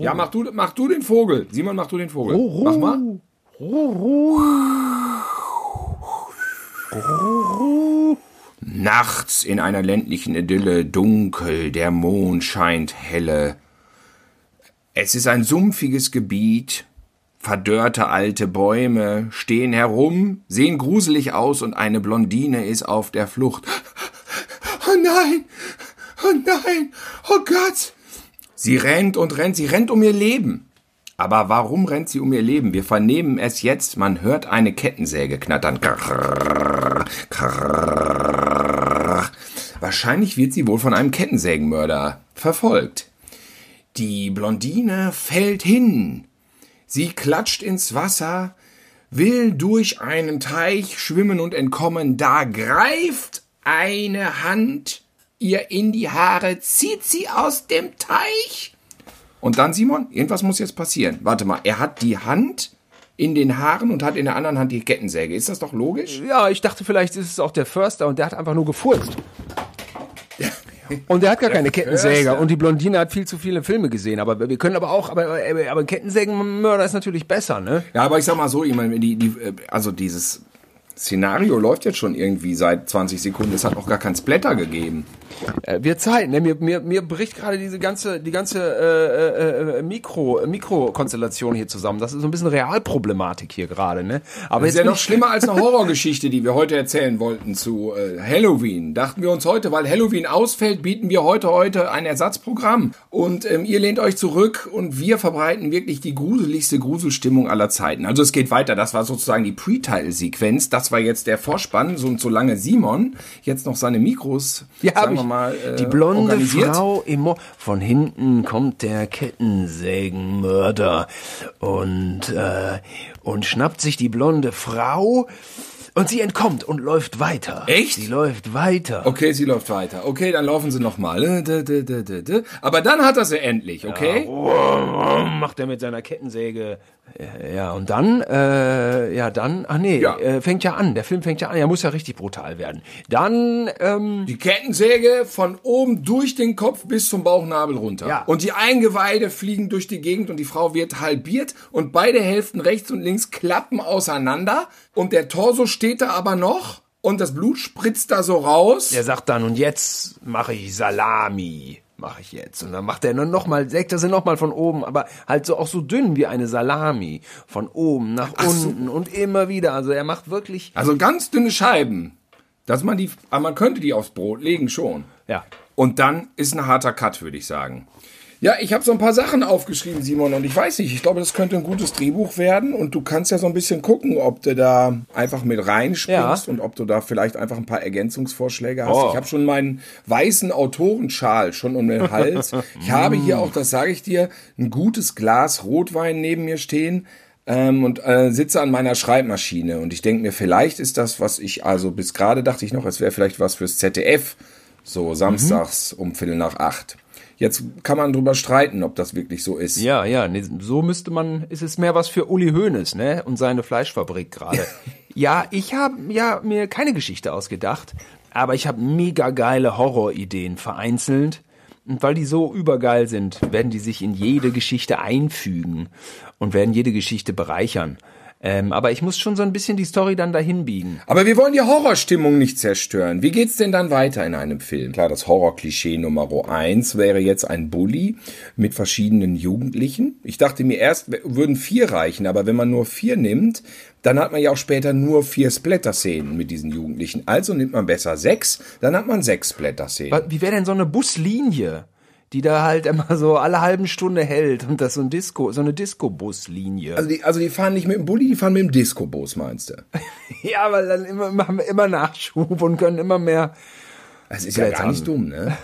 Ja, mach du, mach du den Vogel. Simon, mach du den Vogel. Mach mal. Nachts in einer ländlichen Idylle, dunkel, der Mond scheint helle. Es ist ein sumpfiges Gebiet, verdörrte alte Bäume stehen herum, sehen gruselig aus und eine Blondine ist auf der Flucht. Oh nein! Oh nein! Oh Gott! Sie rennt und rennt, sie rennt um ihr Leben. Aber warum rennt sie um ihr Leben? Wir vernehmen es jetzt, man hört eine Kettensäge knattern. Wahrscheinlich wird sie wohl von einem Kettensägenmörder verfolgt. Die Blondine fällt hin. Sie klatscht ins Wasser, will durch einen Teich schwimmen und entkommen. Da greift eine Hand ihr in die Haare, zieht sie aus dem Teich. Und dann, Simon, irgendwas muss jetzt passieren. Warte mal, er hat die Hand in den Haaren und hat in der anderen Hand die Kettensäge. Ist das doch logisch? Ja, ich dachte, vielleicht ist es auch der Förster und der hat einfach nur gefurzt. Und der hat gar keine Kettensäger. Förster. Und die Blondine hat viel zu viele Filme gesehen. Aber wir können aber auch, aber, aber Kettensägenmörder ist natürlich besser, ne? Ja, aber ich sag mal so, ich meine, die, die, also dieses Szenario läuft jetzt schon irgendwie seit 20 Sekunden. Es hat noch gar keinen Splatter gegeben. Äh, wird Zeit, ne? Mir, mir, mir bricht gerade diese ganze, die ganze äh, äh, Mikro, Mikrokonstellation hier zusammen. Das ist so ein bisschen Realproblematik hier gerade, ne? Aber Das ist ja noch schlimmer als eine Horrorgeschichte, die wir heute erzählen wollten zu äh, Halloween. Dachten wir uns heute, weil Halloween ausfällt, bieten wir heute heute ein Ersatzprogramm. Und ähm, ihr lehnt euch zurück und wir verbreiten wirklich die gruseligste Gruselstimmung aller Zeiten. Also es geht weiter. Das war sozusagen die Pre-Title-Sequenz. Das war jetzt der Vorspann. So, und solange Simon jetzt noch seine Mikros, Ja, hab sagen wir ich. Mal, äh, die blonde organisiert. Frau im Mo Von hinten kommt der Kettensägenmörder und, äh, und schnappt sich die blonde Frau und sie entkommt und läuft weiter. Echt? Sie läuft weiter. Okay, sie läuft weiter. Okay, dann laufen sie nochmal. Aber dann hat er sie endlich, okay? Macht er mit seiner Kettensäge. Ja, Ja, und dann, äh, ja, dann, ach nee, Ja. Äh, fängt ja an. Der Film fängt ja an. Er muss ja richtig brutal werden. Dann, ähm, Die Kettensäge von oben durch den Kopf bis zum Bauchnabel runter. Ja. Und die Eingeweide fliegen durch die Gegend und die Frau wird halbiert und beide Hälften rechts und links klappen auseinander und der Torso steht da aber noch und das Blut spritzt da so raus. Der sagt dann, und jetzt mache ich Salami. Mache ich jetzt. Und dann macht er dann nochmal, sägt er sie nochmal von oben, aber halt so auch so dünn wie eine Salami. Von oben nach unten und immer wieder. Also er macht wirklich, Also ganz dünne Scheiben. Dass man die, aber man könnte die aufs Brot legen schon. ja. Und dann ist ein harter Cut, würde ich sagen. Ja, ich habe so ein paar Sachen aufgeschrieben, Simon, und ich weiß nicht, ich glaube, das könnte ein gutes Drehbuch werden und du kannst ja so ein bisschen gucken, ob du da einfach mit reinspringst Ja. und ob du da vielleicht einfach ein paar Ergänzungsvorschläge hast. Oh. Ich habe schon meinen weißen Autorenschal schon um den Hals. ich habe hier auch, das sage ich dir, ein gutes Glas Rotwein neben mir stehen. Ähm, und äh, sitze an meiner Schreibmaschine und ich denke mir, vielleicht ist das, was ich, also bis gerade dachte ich noch, es wäre vielleicht was fürs ZDF, so samstags um Viertel nach acht. Jetzt kann man drüber streiten, ob das wirklich so ist. Ja, ja, nee, so müsste man, ist es mehr was für Uli Hoeneß, ne? Und seine Fleischfabrik gerade. ja, ich habe ja mir keine Geschichte ausgedacht, aber ich habe mega geile Horrorideen vereinzelt. Und weil die so übergeil sind, werden die sich in jede Geschichte einfügen und werden jede Geschichte bereichern. Ähm, aber ich muss schon so ein bisschen die Story dann dahin biegen. Aber wir wollen die Horrorstimmung nicht zerstören. Wie geht's denn dann weiter in einem Film? Klar, das Horrorklischee Nummer eins wäre jetzt ein Bully mit verschiedenen Jugendlichen. Ich dachte mir erst, würden vier reichen, aber wenn man nur vier nimmt, dann hat man ja auch später nur vier Splatter-Szenen mit diesen Jugendlichen. Also nimmt man besser sechs, dann hat man sechs Splatter-Szenen. Wie wäre denn so eine Buslinie, die da halt immer so alle halben Stunde hält und das so ein Disco, so eine Disco-Buslinie. Also die, also die fahren nicht mit dem Bulli, die fahren mit dem Disco-Bus, meinst du? Ja, weil dann immer, machen wir immer Nachschub und können immer mehr. Das ist ja Seltsam. gar nicht dumm, ne?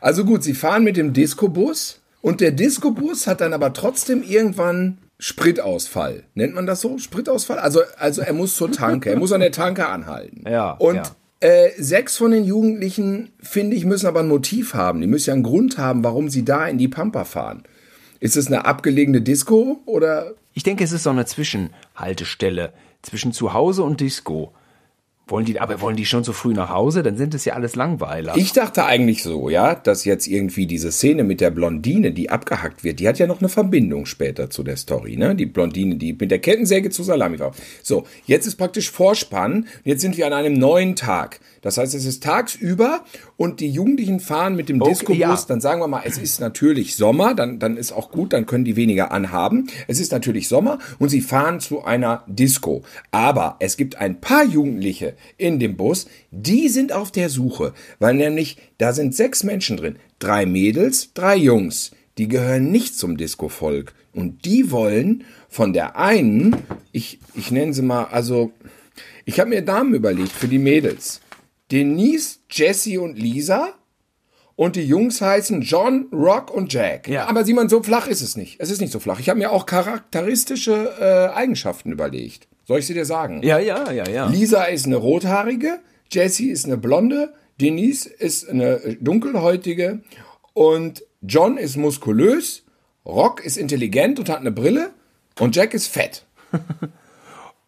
Also gut, sie fahren mit dem Disco-Bus und der Disco-Bus hat dann aber trotzdem irgendwann Spritausfall. Nennt man das so? Spritausfall? Also, also er muss zur Tanke, er muss an der Tanke anhalten. Ja, Und ja. Äh, sechs von den Jugendlichen, finde ich, müssen aber ein Motiv haben. Die müssen ja einen Grund haben, warum sie da in die Pampa fahren. Ist es eine abgelegene Disco oder? Ich denke, es ist so eine Zwischenhaltestelle zwischen Zuhause und Disco. Wollen die, aber wollen die schon so früh nach Hause? Dann sind es ja alles Langweiler. Ich dachte eigentlich so, ja, dass jetzt irgendwie diese Szene mit der Blondine, die abgehackt wird, die hat ja noch eine Verbindung später zu der Story, ne? Die Blondine, die mit der Kettensäge zu Salami war. So, jetzt ist praktisch Vorspann. Jetzt sind wir an einem neuen Tag. Das heißt, es ist tagsüber und die Jugendlichen fahren mit dem Okay, Discobus. ja. Dann sagen wir mal, es ist natürlich Sommer, dann, dann ist auch gut, dann können die weniger anhaben. Es ist natürlich Sommer und sie fahren zu einer Disco. Aber es gibt ein paar Jugendliche in dem Bus, die sind auf der Suche, weil nämlich da sind sechs Menschen drin. Drei Mädels, drei Jungs. Die gehören nicht zum Disco-Volk. Und die wollen von der einen, ich, ich nenne sie mal, also ich habe mir Namen überlegt für die Mädels. Denise, Jessie und Lisa. Und die Jungs heißen John, Rock und Jack. Ja. Aber Simon, so flach ist es nicht. Es ist nicht so flach. Ich habe mir auch charakteristische äh, Eigenschaften überlegt. Soll ich sie dir sagen? ja, ja, ja, ja. Lisa ist eine rothaarige, Jessie ist eine blonde, Denise ist eine dunkelhäutige und John ist muskulös, Rock ist intelligent und hat eine Brille und Jack ist fett.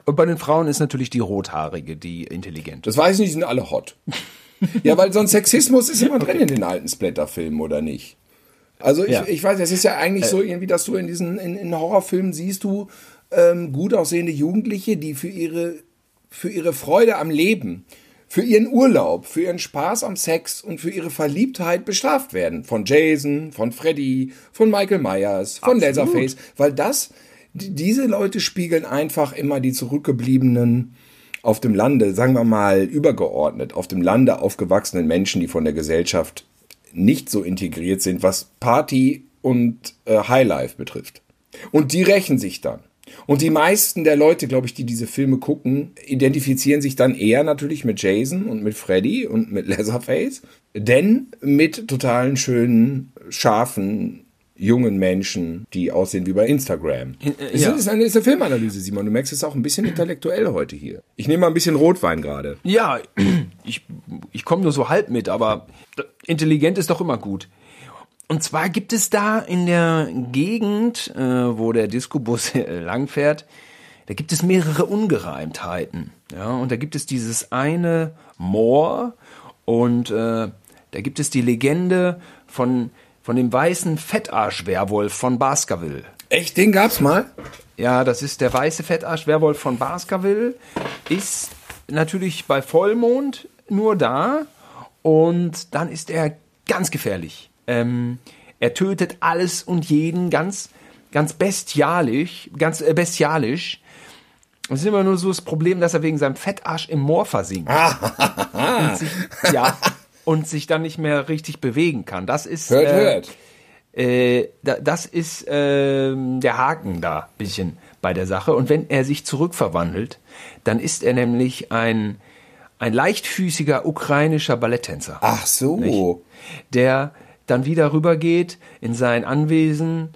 Und bei den Frauen ist natürlich die Rothaarige, die intelligente. Das weiß ich nicht, die sind alle hot. ja, weil so ein Sexismus ist immer drin in den alten Splatter-Filmen, oder nicht? Also ich, Ja. ich weiß, es ist ja eigentlich so irgendwie, dass du in diesen in, in Horrorfilmen siehst du ähm, gut aussehende Jugendliche, die für ihre für ihre Freude am Leben, für ihren Urlaub, für ihren Spaß am Sex und für ihre Verliebtheit bestraft werden. Von Jason, von Freddy, von Michael Myers, von Absolut. Leatherface. Weil das, diese Leute spiegeln einfach immer die zurückgebliebenen auf dem Lande, sagen wir mal übergeordnet, auf dem Lande aufgewachsenen Menschen, die von der Gesellschaft nicht so integriert sind, was Party und äh, Highlife betrifft. Und die rächen sich dann. Und die meisten der Leute, glaube ich, die diese Filme gucken, identifizieren sich dann eher natürlich mit Jason und mit Freddy und mit Leatherface, denn mit totalen schönen, scharfen, jungen Menschen, die aussehen wie bei Instagram. äh, es ja. ist, eine, es ist eine Filmanalyse, Simon. Du merkst es ist auch ein bisschen intellektuell heute hier. Ich nehme mal ein bisschen Rotwein gerade. Ja, ich, ich komme nur so halb mit, aber intelligent ist doch immer gut. Und zwar gibt es da in der Gegend, äh, wo der Discobus langfährt, da gibt es mehrere Ungereimtheiten. Ja, und da gibt es dieses eine Moor und äh, da gibt es die Legende von, von dem weißen Fettarsch-Werwolf von Baskerville. Echt, den gab's mal? Ja, das ist der weiße Fettarsch-Werwolf von Baskerville. Ist natürlich bei Vollmond nur da und dann ist er ganz gefährlich. Ähm, er tötet alles und jeden ganz, ganz bestialisch, ganz äh, bestialisch. Es ist immer nur so das Problem, dass er wegen seinem Fettarsch im Moor versinkt. und sich, ja, und sich dann nicht mehr richtig bewegen kann. Das ist Hört, äh, hört. äh, da, das ist ähm, der Haken da bisschen bei der Sache. Und wenn er sich zurückverwandelt, dann ist er nämlich ein, ein leichtfüßiger ukrainischer Balletttänzer, Ach so. der dann wieder rübergeht in sein Anwesen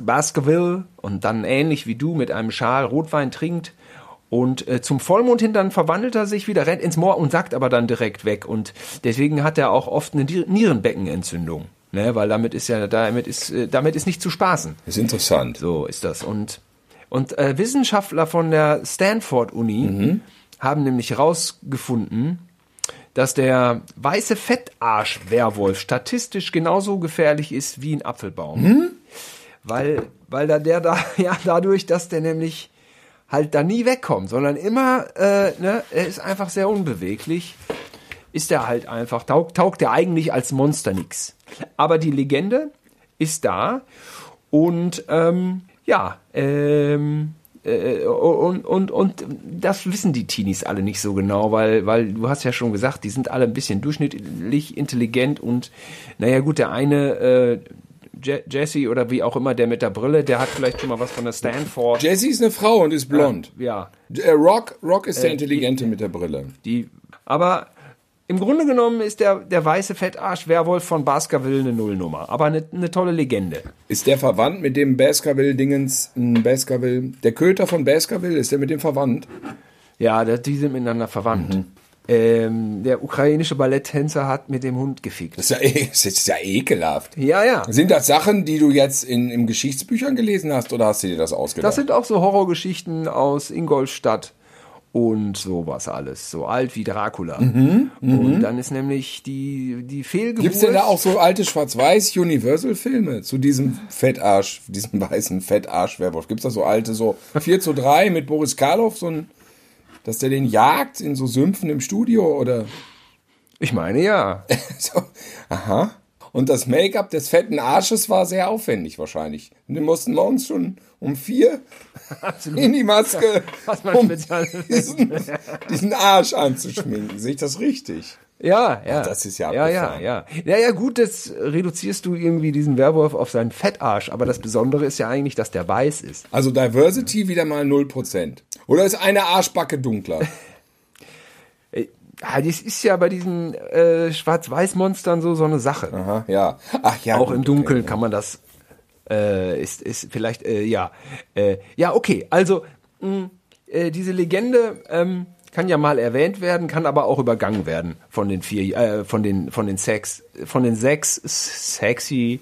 Baskerville und dann ähnlich wie du mit einem Schal Rotwein trinkt. Und äh, zum Vollmond hin dann verwandelt er sich wieder, rennt ins Moor und sagt aber dann direkt weg. Und deswegen hat er auch oft eine Nierenbeckenentzündung. Ne, weil damit ist ja, damit ist, äh, damit ist nicht zu spaßen. ist interessant. So ist das. Und, und äh, Wissenschaftler von der Stanford-Uni haben nämlich herausgefunden, dass der weiße Fettarsch-Werwolf statistisch genauso gefährlich ist wie ein Apfelbaum. Weil, weil da der da, ja, dadurch, dass der nämlich halt da nie wegkommt, sondern immer, äh, ne, er ist einfach sehr unbeweglich, ist er halt einfach, taugt, taugt er eigentlich als Monster nix. Aber die Legende ist da und ähm, ja, ähm, äh, und, und, und das wissen die Teenies alle nicht so genau, weil, weil du hast ja schon gesagt, die sind alle ein bisschen durchschnittlich intelligent und naja gut, der eine äh, Je Jesse oder wie auch immer, der mit der Brille, der hat vielleicht schon mal was von der Stanford. Jessie ist eine Frau und ist blond. ja, Äh, Rock, Rock ist der Intelligente mit der Brille. die, aber im Grunde genommen ist der, der weiße Fettarsch-Werwolf von Baskerville eine Nullnummer, aber eine, eine tolle Legende. Ist der verwandt mit dem Baskerville-Dingens? Baskerville. Der Köter von Baskerville, ist der mit dem verwandt? Ja, die sind miteinander verwandt. Ähm, der ukrainische Balletttänzer hat mit dem Hund gefickt. Das ist ja, e- das ist ja ekelhaft. Ja, ja. Sind das Sachen, die du jetzt in, in Geschichtsbüchern gelesen hast oder hast du dir das ausgedacht? Das sind auch so Horrorgeschichten aus Ingolstadt und sowas alles. So alt wie Dracula. und dann ist nämlich die, die Fehlgeburt. Gibt's denn da auch so alte schwarz-weiß Universal-Filme zu diesem Fettarsch, diesem weißen Fettarsch-Werwolf? Gibt's da so alte, so 4 zu 3 mit Boris Karloff, so ein, dass der den jagt in so Sümpfen im Studio oder Ich meine ja. so? Aha. Und das Make-up des fetten Arsches war sehr aufwendig wahrscheinlich. Und die mussten morgens schon um vier in die Maske, um diesen, diesen Arsch anzuschminken. Sehe ich das richtig? Ja, ja. das ist ja ja, ja, abgefahren. ja. Ja, ja, gut, das reduzierst du irgendwie diesen Werwolf auf seinen Fettarsch. Aber das Besondere ist ja eigentlich, dass der weiß ist. Also Diversity wieder mal 0%. Oder ist eine Arschbacke dunkler? Ja, das ist ja bei diesen äh, Schwarz-Weiß-Monstern so so eine Sache. Aha, ja. Ach ja. Auch gut, im Dunkeln okay. kann man das. Äh, ist, ist vielleicht, äh, ja. Äh, ja, okay. Also, mh, äh, diese Legende ähm, kann ja mal erwähnt werden, kann aber auch übergangen werden von den vier, äh, von den, von den Sex, von den sechs sexy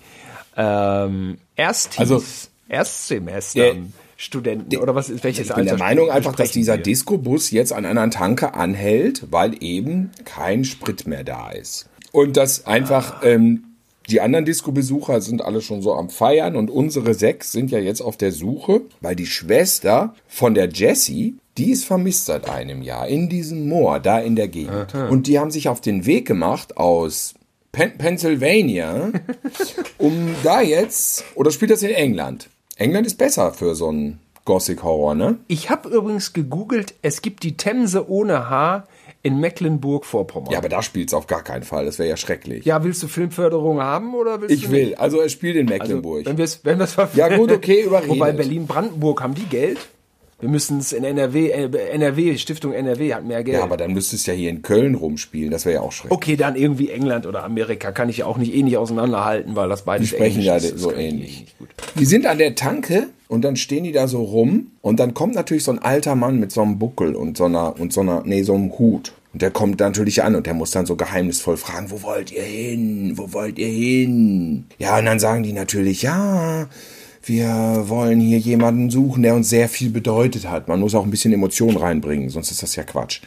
ähm, Erstis, Also, Erstsemestern, der- Studenten oder was ist welches Ich bin der Alter Meinung einfach, dass dieser? Disco-Bus jetzt an einer Tanke anhält, weil eben kein Sprit mehr da ist. Und dass einfach ähm, die anderen Disco-Besucher sind alle schon so am Feiern und unsere sechs sind ja jetzt auf der Suche, weil die Schwester von der Jessie, die ist vermisst seit einem Jahr in diesem Moor, da in der Gegend. Und die haben sich auf den Weg gemacht aus Pen Pennsylvania, um da jetzt, oder spielt das in England? England ist besser für so einen Gothic-Horror, ne? Ich habe übrigens gegoogelt, es gibt die Themse ohne Haar in Mecklenburg-Vorpommern. Ja, aber da spielt's auf gar keinen Fall. Das wäre ja schrecklich. Ja, willst du Filmförderung haben oder willst ich du will. Also er spielt in Also, Mecklenburg. wenn wir es wenn wir's Ja, gut, okay, überredet. Wobei Berlin-Brandenburg haben die Geld. Wir müssen es in NRW, äh, NRW, Stiftung NRW hat mehr Geld. ja, aber dann müsste es ja hier in Köln rumspielen. Das wäre ja auch schrecklich. okay, dann irgendwie England oder Amerika kann ich ja auch nicht eh nicht auseinanderhalten, weil das beides Die sprechen ja so ähnlich. Die sind an der Tanke und dann stehen die da so rum und dann kommt natürlich so ein alter Mann mit so einem Buckel und so einer, und so einer, nee, so einem Hut. Und der kommt natürlich an und der muss dann so geheimnisvoll fragen, wo wollt ihr hin? Wo wollt ihr hin? Ja, und dann sagen die natürlich, ja, wir wollen hier jemanden suchen, der uns sehr viel bedeutet hat. Man muss auch ein bisschen Emotion reinbringen, sonst ist das ja Quatsch.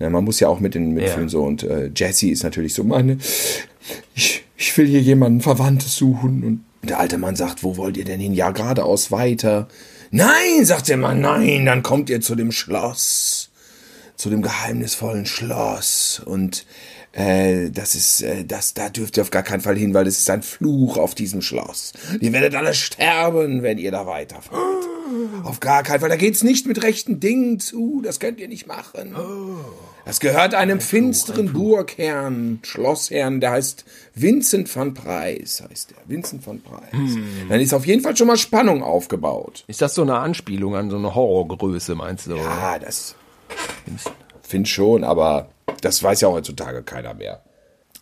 Ne, man muss ja auch mit den Mitfühlen Ja. so. Und äh, Jessie ist natürlich so meine, ich, ich will hier jemanden Verwandtes suchen. Und der alte Mann sagt, wo wollt ihr denn hin? Ja, geradeaus weiter. Nein, sagt der Mann, nein, dann kommt ihr zu dem Schloss. Zu dem geheimnisvollen Schloss. Und äh, das ist, äh, das, da dürft ihr auf gar keinen Fall hin, weil es ist ein Fluch auf diesem Schloss. Ihr werdet alle sterben, wenn ihr da weiterfahrt. Auf gar keinen Fall. Da geht's nicht mit rechten Dingen zu. Das könnt ihr nicht machen. Das gehört einem finsteren Burgherrn, Schlossherrn, der heißt Vincent van Preis, heißt er. Vincent van Preis. Dann ist auf jeden Fall schon mal Spannung aufgebaut. Ist das so eine Anspielung an so eine Horrorgröße, meinst du? Ah, das finde schon, aber das weiß ja heutzutage keiner mehr.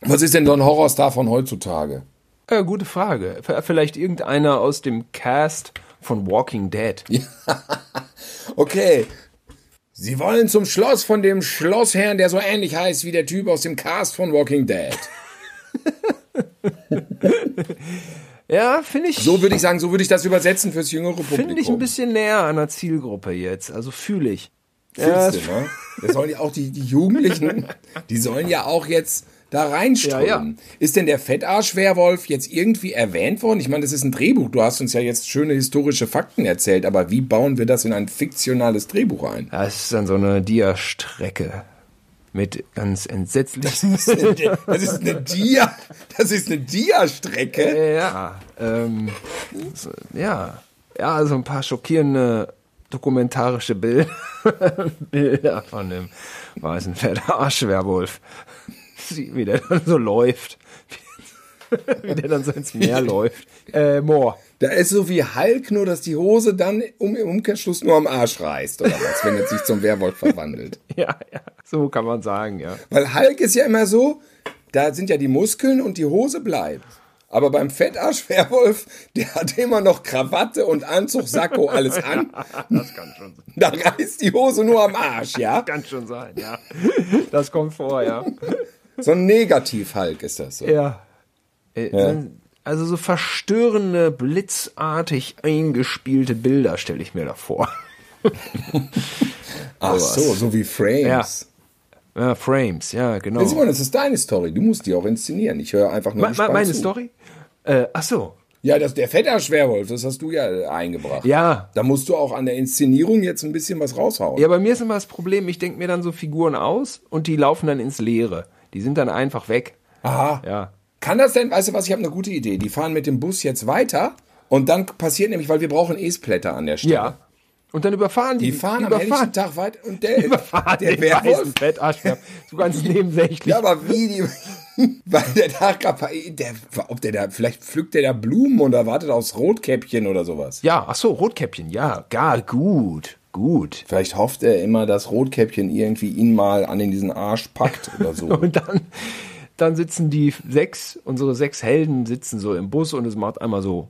Was ist denn so ein Horrorstar von heutzutage? Äh, gute Frage. Vielleicht irgendeiner aus dem Cast von Walking Dead. Okay. Sie wollen zum Schloss von dem Schlossherrn, der so ähnlich heißt wie der Typ aus dem Cast von Walking Dead. Ja, finde ich. So würde ich sagen, so würde ich das übersetzen fürs jüngere Publikum. Finde ich ein bisschen näher an der Zielgruppe jetzt. Also fühle ich. Ja, Fühlst du, ne? Das sollen ja auch die, die Jugendlichen, die sollen ja auch jetzt da reinströmen. Ja, ja. Ist denn der Fettarsch-Werwolf jetzt irgendwie erwähnt worden? Ich meine, das ist ein Drehbuch. Du hast uns ja jetzt schöne historische Fakten erzählt, aber wie bauen wir das in ein fiktionales Drehbuch ein? Das ist dann so eine Dia-Strecke mit ganz entsetzlichen. Das ist eine Dia, das ist eine Dia-Strecke. ja, ähm, so, ja, ja, also ein paar schockierende dokumentarische Bild Bilder von dem weißen Fettarsch-Werwolf. Wie wie der dann so läuft. Wie der dann so ins Meer läuft. Äh, Moor. Da ist so wie Hulk, nur dass die Hose dann um, im Umkehrschluss nur am Arsch reißt, oder was, wenn er sich zum Werwolf verwandelt. Ja, ja, so kann man sagen, ja. Weil Hulk ist ja immer so, da sind ja die Muskeln und die Hose bleibt. Aber beim Fettarsch-Werwolf, der hat immer noch Krawatte und Anzug, Sakko, alles an. Das kann schon sein. Da reißt die Hose nur am Arsch, ja? Kann schon sein, ja. Das kommt vor, ja. So ein Negativ-Hulk ist das so. Ja. Äh, Also so verstörende, blitzartig eingespielte Bilder stelle ich mir da vor. Ach so, so wie Frames. Ja, Frames, ja, genau. Ja. Simon, das ist deine Story. Du musst die auch inszenieren. Ich höre einfach nur gespannt meine zu. Story? Äh, ach so. Ja, das, der Fettarsch-Werwolf, das hast du ja äh, eingebracht. Ja. Da musst du auch an der Inszenierung jetzt ein bisschen was raushauen. Ja, bei mir ist immer das Problem, ich denke mir dann so Figuren aus und die laufen dann ins Leere. Die sind dann einfach weg. Aha. Ja. Kann das denn, weißt du was, ich habe eine gute Idee. Die fahren mit dem Bus jetzt weiter und dann passiert nämlich, weil wir brauchen E-Splatter an der Stelle. Ja. Und dann überfahren die. Die fahren am überfahren, Tag weiter und der, überfahren der Werwolf. So ganz nebensächlich. Ja, aber wie die, weil der da, der, ob der da, vielleicht pflückt der da Blumen und erwartet aufs Rotkäppchen oder sowas. Ja, ach so, Rotkäppchen, ja, gar gut, gut. Vielleicht hofft er immer, dass Rotkäppchen irgendwie ihn mal an in diesen Arsch packt oder so. Und dann, dann sitzen die sechs, unsere sechs Helden sitzen so im Bus und es macht einmal so,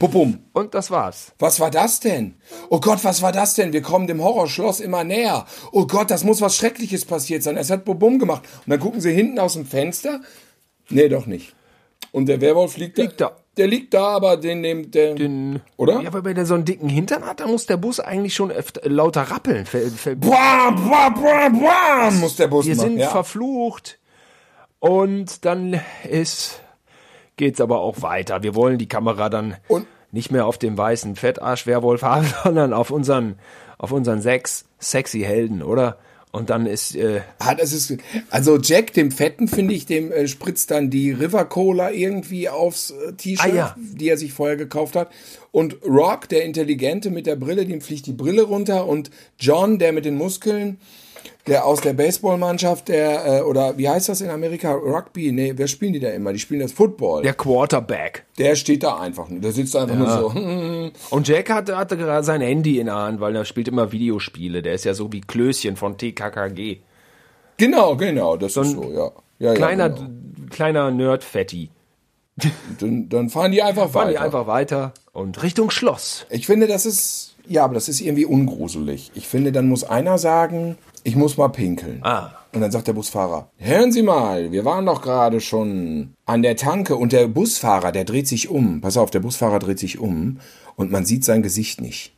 Bubum. und das war's. Was war das denn? Oh Gott, was war das denn? Wir kommen dem Horrorschloss immer näher. Oh Gott, das muss was Schreckliches passiert sein. Es hat Bubum gemacht. Und dann gucken sie hinten aus dem Fenster. Nee, doch nicht. Und der Werwolf liegt, Liegt da. Der liegt da, aber den nimmt der. Den, Oder? Ja, wenn der so einen dicken Hintern hat, dann muss der Bus eigentlich schon öfter, lauter rappeln. Ver, ver, Boah, boah, boah, boah, muss der Bus wir machen. sind ja. verflucht. Und dann ist, geht's aber auch weiter. Wir wollen die Kamera dann Und- nicht mehr auf dem weißen Fettarsch-Werwolf haben, sondern auf unseren, auf unseren sechs sexy Helden, oder? Und dann ist, äh, Ah, das ist, also Jack, dem Fetten, finde ich, dem äh, spritzt dann die River Cola irgendwie aufs äh, T-Shirt, Ah, ja. die er sich vorher gekauft hat. Und Rock, der Intelligente mit der Brille, dem fliegt die Brille runter. Und John, der mit den Muskeln, der aus der Baseballmannschaft, der, äh, oder wie heißt das in Amerika? Rugby? Nee, wer spielen die da immer? Die spielen das Football. der Quarterback. Der steht da einfach. Der sitzt einfach nur so. hm, Und Jack hatte, hatte gerade sein Handy in der Hand, weil er spielt immer Videospiele. Der ist ja so wie Klößchen von TKKG. Genau, genau, das ist so, ja. ja Kleiner, ja, genau. kleiner Nerd-Fetti. dann, dann fahren die einfach Fahren weiter. die einfach weiter und Richtung Schloss. Ich finde, das ist, ja, aber das ist irgendwie ungruselig. Ich finde, dann muss einer sagen, ich muss mal pinkeln. Ah. Und dann sagt der Busfahrer, hören Sie mal, wir waren doch gerade schon an der Tanke und der Busfahrer, der dreht sich um. Pass auf, der Busfahrer dreht sich um und man sieht sein Gesicht nicht.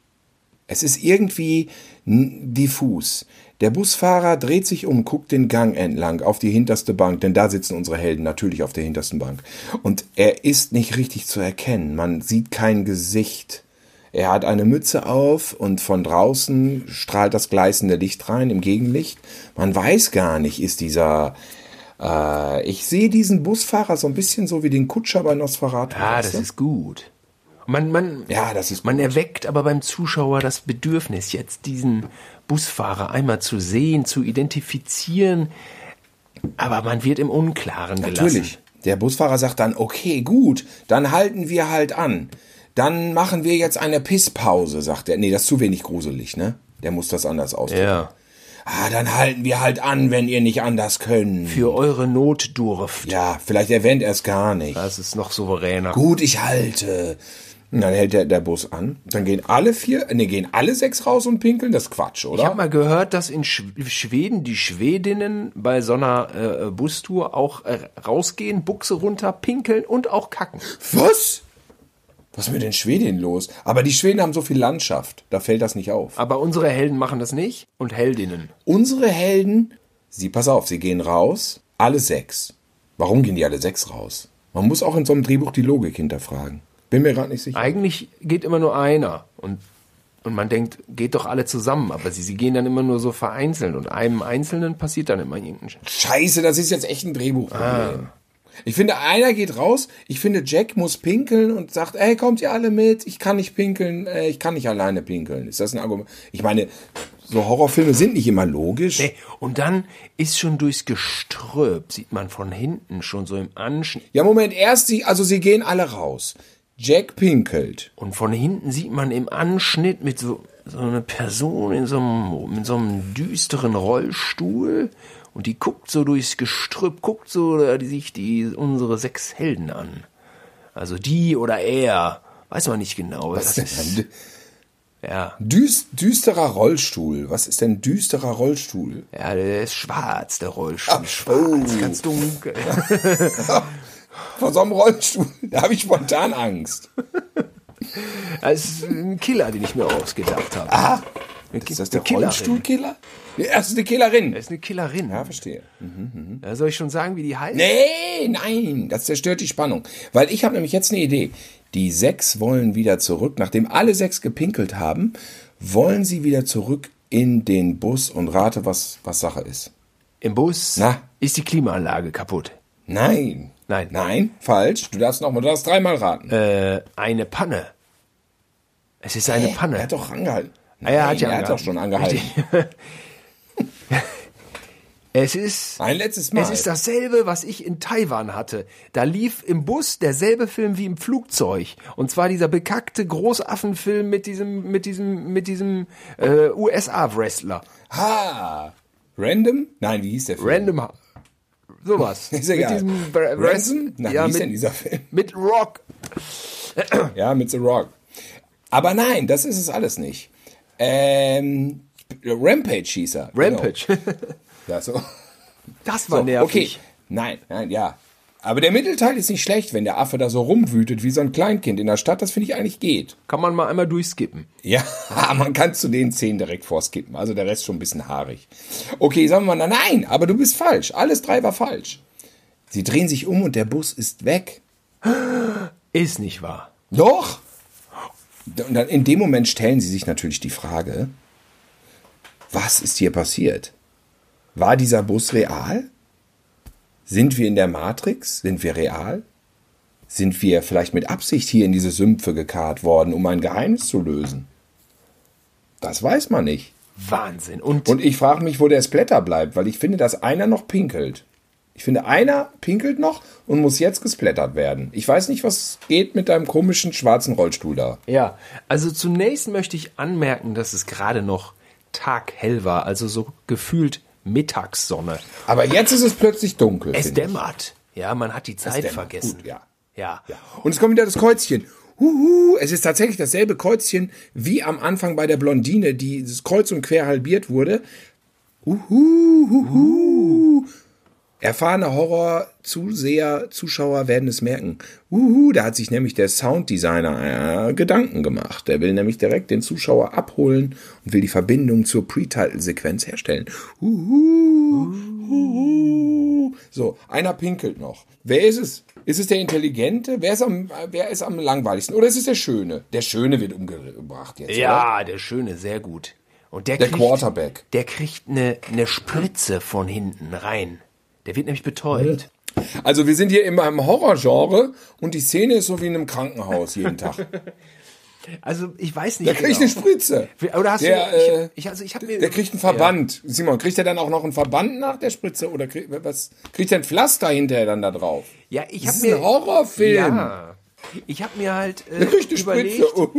Es ist irgendwie diffus. Der Busfahrer dreht sich um, guckt den Gang entlang auf die hinterste Bank, denn da sitzen unsere Helden natürlich auf der hintersten Bank. Und er ist nicht richtig zu erkennen. Man sieht kein Gesicht. Er hat eine Mütze auf und von draußen strahlt das gleißende Licht rein im Gegenlicht. Man weiß gar nicht, ist dieser. Äh, ich sehe diesen Busfahrer so ein bisschen so wie den Kutscher bei Nosferatu. Ah, das ist gut. Man, man, Ja, das ist man gut. erweckt aber beim Zuschauer das Bedürfnis, jetzt diesen Busfahrer einmal zu sehen, zu identifizieren. Aber man wird im Unklaren gelassen. Natürlich. Der Busfahrer sagt dann, okay, gut, dann halten wir halt an. Dann machen wir jetzt eine Pisspause, sagt er. Nee, das ist zu wenig gruselig, ne? Der muss das anders ausdrücken. Ja. Ah, dann halten wir halt an, wenn ihr nicht anders könnt. Für eure Notdurft. Ja, vielleicht erwähnt er es gar nicht. Das ist noch souveräner. Gut, ich halte. Und dann hält der, der Bus an. Dann gehen alle vier, ne, gehen alle sechs raus und pinkeln. Das ist Quatsch, Ich oder? habe mal gehört, dass in Sch Schweden die Schwedinnen bei so einer äh, Bustour auch äh, rausgehen, Buchse runter, pinkeln und auch kacken. Was? Was ist mit den Schwedinnen los? Aber die Schweden haben so viel Landschaft. Da fällt das nicht auf. Aber unsere Helden machen das nicht und Heldinnen. Unsere Helden, sie, pass auf, sie gehen raus, alle sechs. Warum gehen die alle sechs raus? Man muss auch in so einem Drehbuch die Logik hinterfragen. Bin mir gerade nicht sicher. Eigentlich geht immer nur einer und und man denkt, geht doch alle zusammen, aber sie, sie gehen dann immer nur so vereinzelt und einem Einzelnen passiert dann immer irgendein Sch- Scheiße, das ist jetzt echt ein Drehbuchproblem. Ich finde, einer geht raus. Ich finde, Jack muss pinkeln und sagt, ey, kommt ihr alle mit? Ich kann nicht pinkeln. Äh, ich kann nicht alleine pinkeln. Ist das ein Argument? Ich meine, so Horrorfilme sind nicht immer logisch. Ey, Und dann ist schon durchs Geströp, sieht man von hinten schon so im Anschnitt. Ja, Moment, erst sie, also sie gehen alle raus. Jack pinkelt. Und von hinten sieht man im Anschnitt mit so, so einer Person in so einem, in so einem düsteren Rollstuhl und die guckt so durchs Gestrüpp, guckt so äh, die, sich die, unsere sechs Helden an. Also die oder er. Weiß man nicht genau. Was das ist, Ein ja. düst, düsterer Rollstuhl. Was ist denn düsterer Rollstuhl? ja, der ist schwarz, der Rollstuhl. Ach, schwarz, oh. ganz dunkel. Vor so einem Rollstuhl, da habe ich spontan Angst. Das ist ein Killer, den ich mir ausgedacht habe. Ah, ist das der Killerin. Rollstuhlkiller? Das ist eine Killerin. Das ist eine Killerin. Ja, verstehe. Ja, soll ich schon sagen, wie die heißt? Nee, nein, das zerstört die Spannung. Weil ich habe nämlich jetzt eine Idee. Die sechs wollen wieder zurück. Nachdem alle sechs gepinkelt haben, wollen sie wieder zurück in den Bus und rate, was, was Sache ist. Im Bus Na? ist die Klimaanlage kaputt. Nein. Nein. Nein, falsch. Du darfst noch mal, du darfst dreimal raten. Äh, eine Panne. Es ist eine Hä? Panne. Er hat doch angehalten. Ah, er hat ja er hat doch schon angehalten. Es ist, Ein letztes Mal. es ist dasselbe, was ich in Taiwan hatte. Da lief im Bus derselbe Film wie im Flugzeug. Und zwar dieser bekackte Großaffenfilm mit diesem, mit diesem, mit diesem äh, USA-Wrestler. Ha! Random? Nein, wie hieß der Film? Random. Sowas. Ist egal. Mit diesem Ransom? Na, ja, wie hieß mit, denn dieser Film? mit Rock. Ja, mit The Rock. Aber nein, das ist es alles nicht. Ähm, Rampage hieß er. Rampage. Genau. So. Das war so nervig. okay. Nein, nein, ja. Aber der Mittelteil ist nicht schlecht, wenn der Affe da so rumwütet wie so ein Kleinkind in der Stadt. Das finde ich eigentlich geht. Kann man mal einmal durchskippen. Ja, man kann zu den zehn direkt vorskippen. Also der Rest schon ein bisschen haarig. Okay, sagen wir mal, nein, aber du bist falsch. Alles drei war falsch. Sie drehen sich um und der Bus ist weg. Ist nicht wahr. Doch! Und dann in dem Moment stellen sie sich natürlich die Frage, was ist hier passiert? War dieser Bus real? Sind wir in der Matrix? Sind wir real? Sind wir vielleicht mit Absicht hier in diese Sümpfe gekarrt worden, um ein Geheimnis zu lösen? Das weiß man nicht. Wahnsinn. Und, Und ich frage mich, wo der Splatter bleibt, weil ich finde, dass einer noch pinkelt. Ich finde, einer pinkelt noch und muss jetzt gesplattert werden. Ich weiß nicht, was geht mit deinem komischen schwarzen Rollstuhl da. ja, also zunächst möchte ich anmerken, dass es gerade noch taghell war, also so gefühlt Mittagssonne. Aber jetzt ist es plötzlich dunkel. Es finde ich. dämmert. Ja, man hat die Zeit dämmert. vergessen. Gut, ja. Ja. Und es kommt wieder das Kreuzchen. Huhu, es ist tatsächlich dasselbe Kreuzchen wie am Anfang bei der Blondine, die das kreuz und quer halbiert wurde. Huhu, huhu. Erfahrene Horror-Zuseher, Zuschauer werden es merken. Uhu, da hat sich nämlich der Sounddesigner äh, Gedanken gemacht. Der will nämlich direkt den Zuschauer abholen und will die Verbindung zur Pre-Title-Sequenz herstellen. Uhu, uhu. So, einer pinkelt noch. Wer ist es? Ist es der Intelligente? Wer ist am, wer ist am langweiligsten? Oder ist es der Schöne? Der Schöne wird umgebracht jetzt, oder? Ja, der Schöne, sehr gut. Und der, Der kriegt, Quarterback. Der kriegt eine, eine Spritze von hinten rein. Der wird nämlich betäubt. Also wir sind hier immer im Horrorgenre und die Szene ist so wie in einem Krankenhaus jeden Tag. Also ich weiß nicht. Der kriegt eine Spritze. Oder hast Der, du? äh, Ich, ich, also ich habe mir. Der kriegt einen Verband. Simon, kriegt er dann auch noch einen Verband nach der Spritze oder kriegt, was, kriegt er ein Pflaster hinterher dann da drauf? Ja, ich Das habe ist mir. ein Horrorfilm. Ja. Ich habe mir halt äh, Der kriegt eine überlegt, Spritze.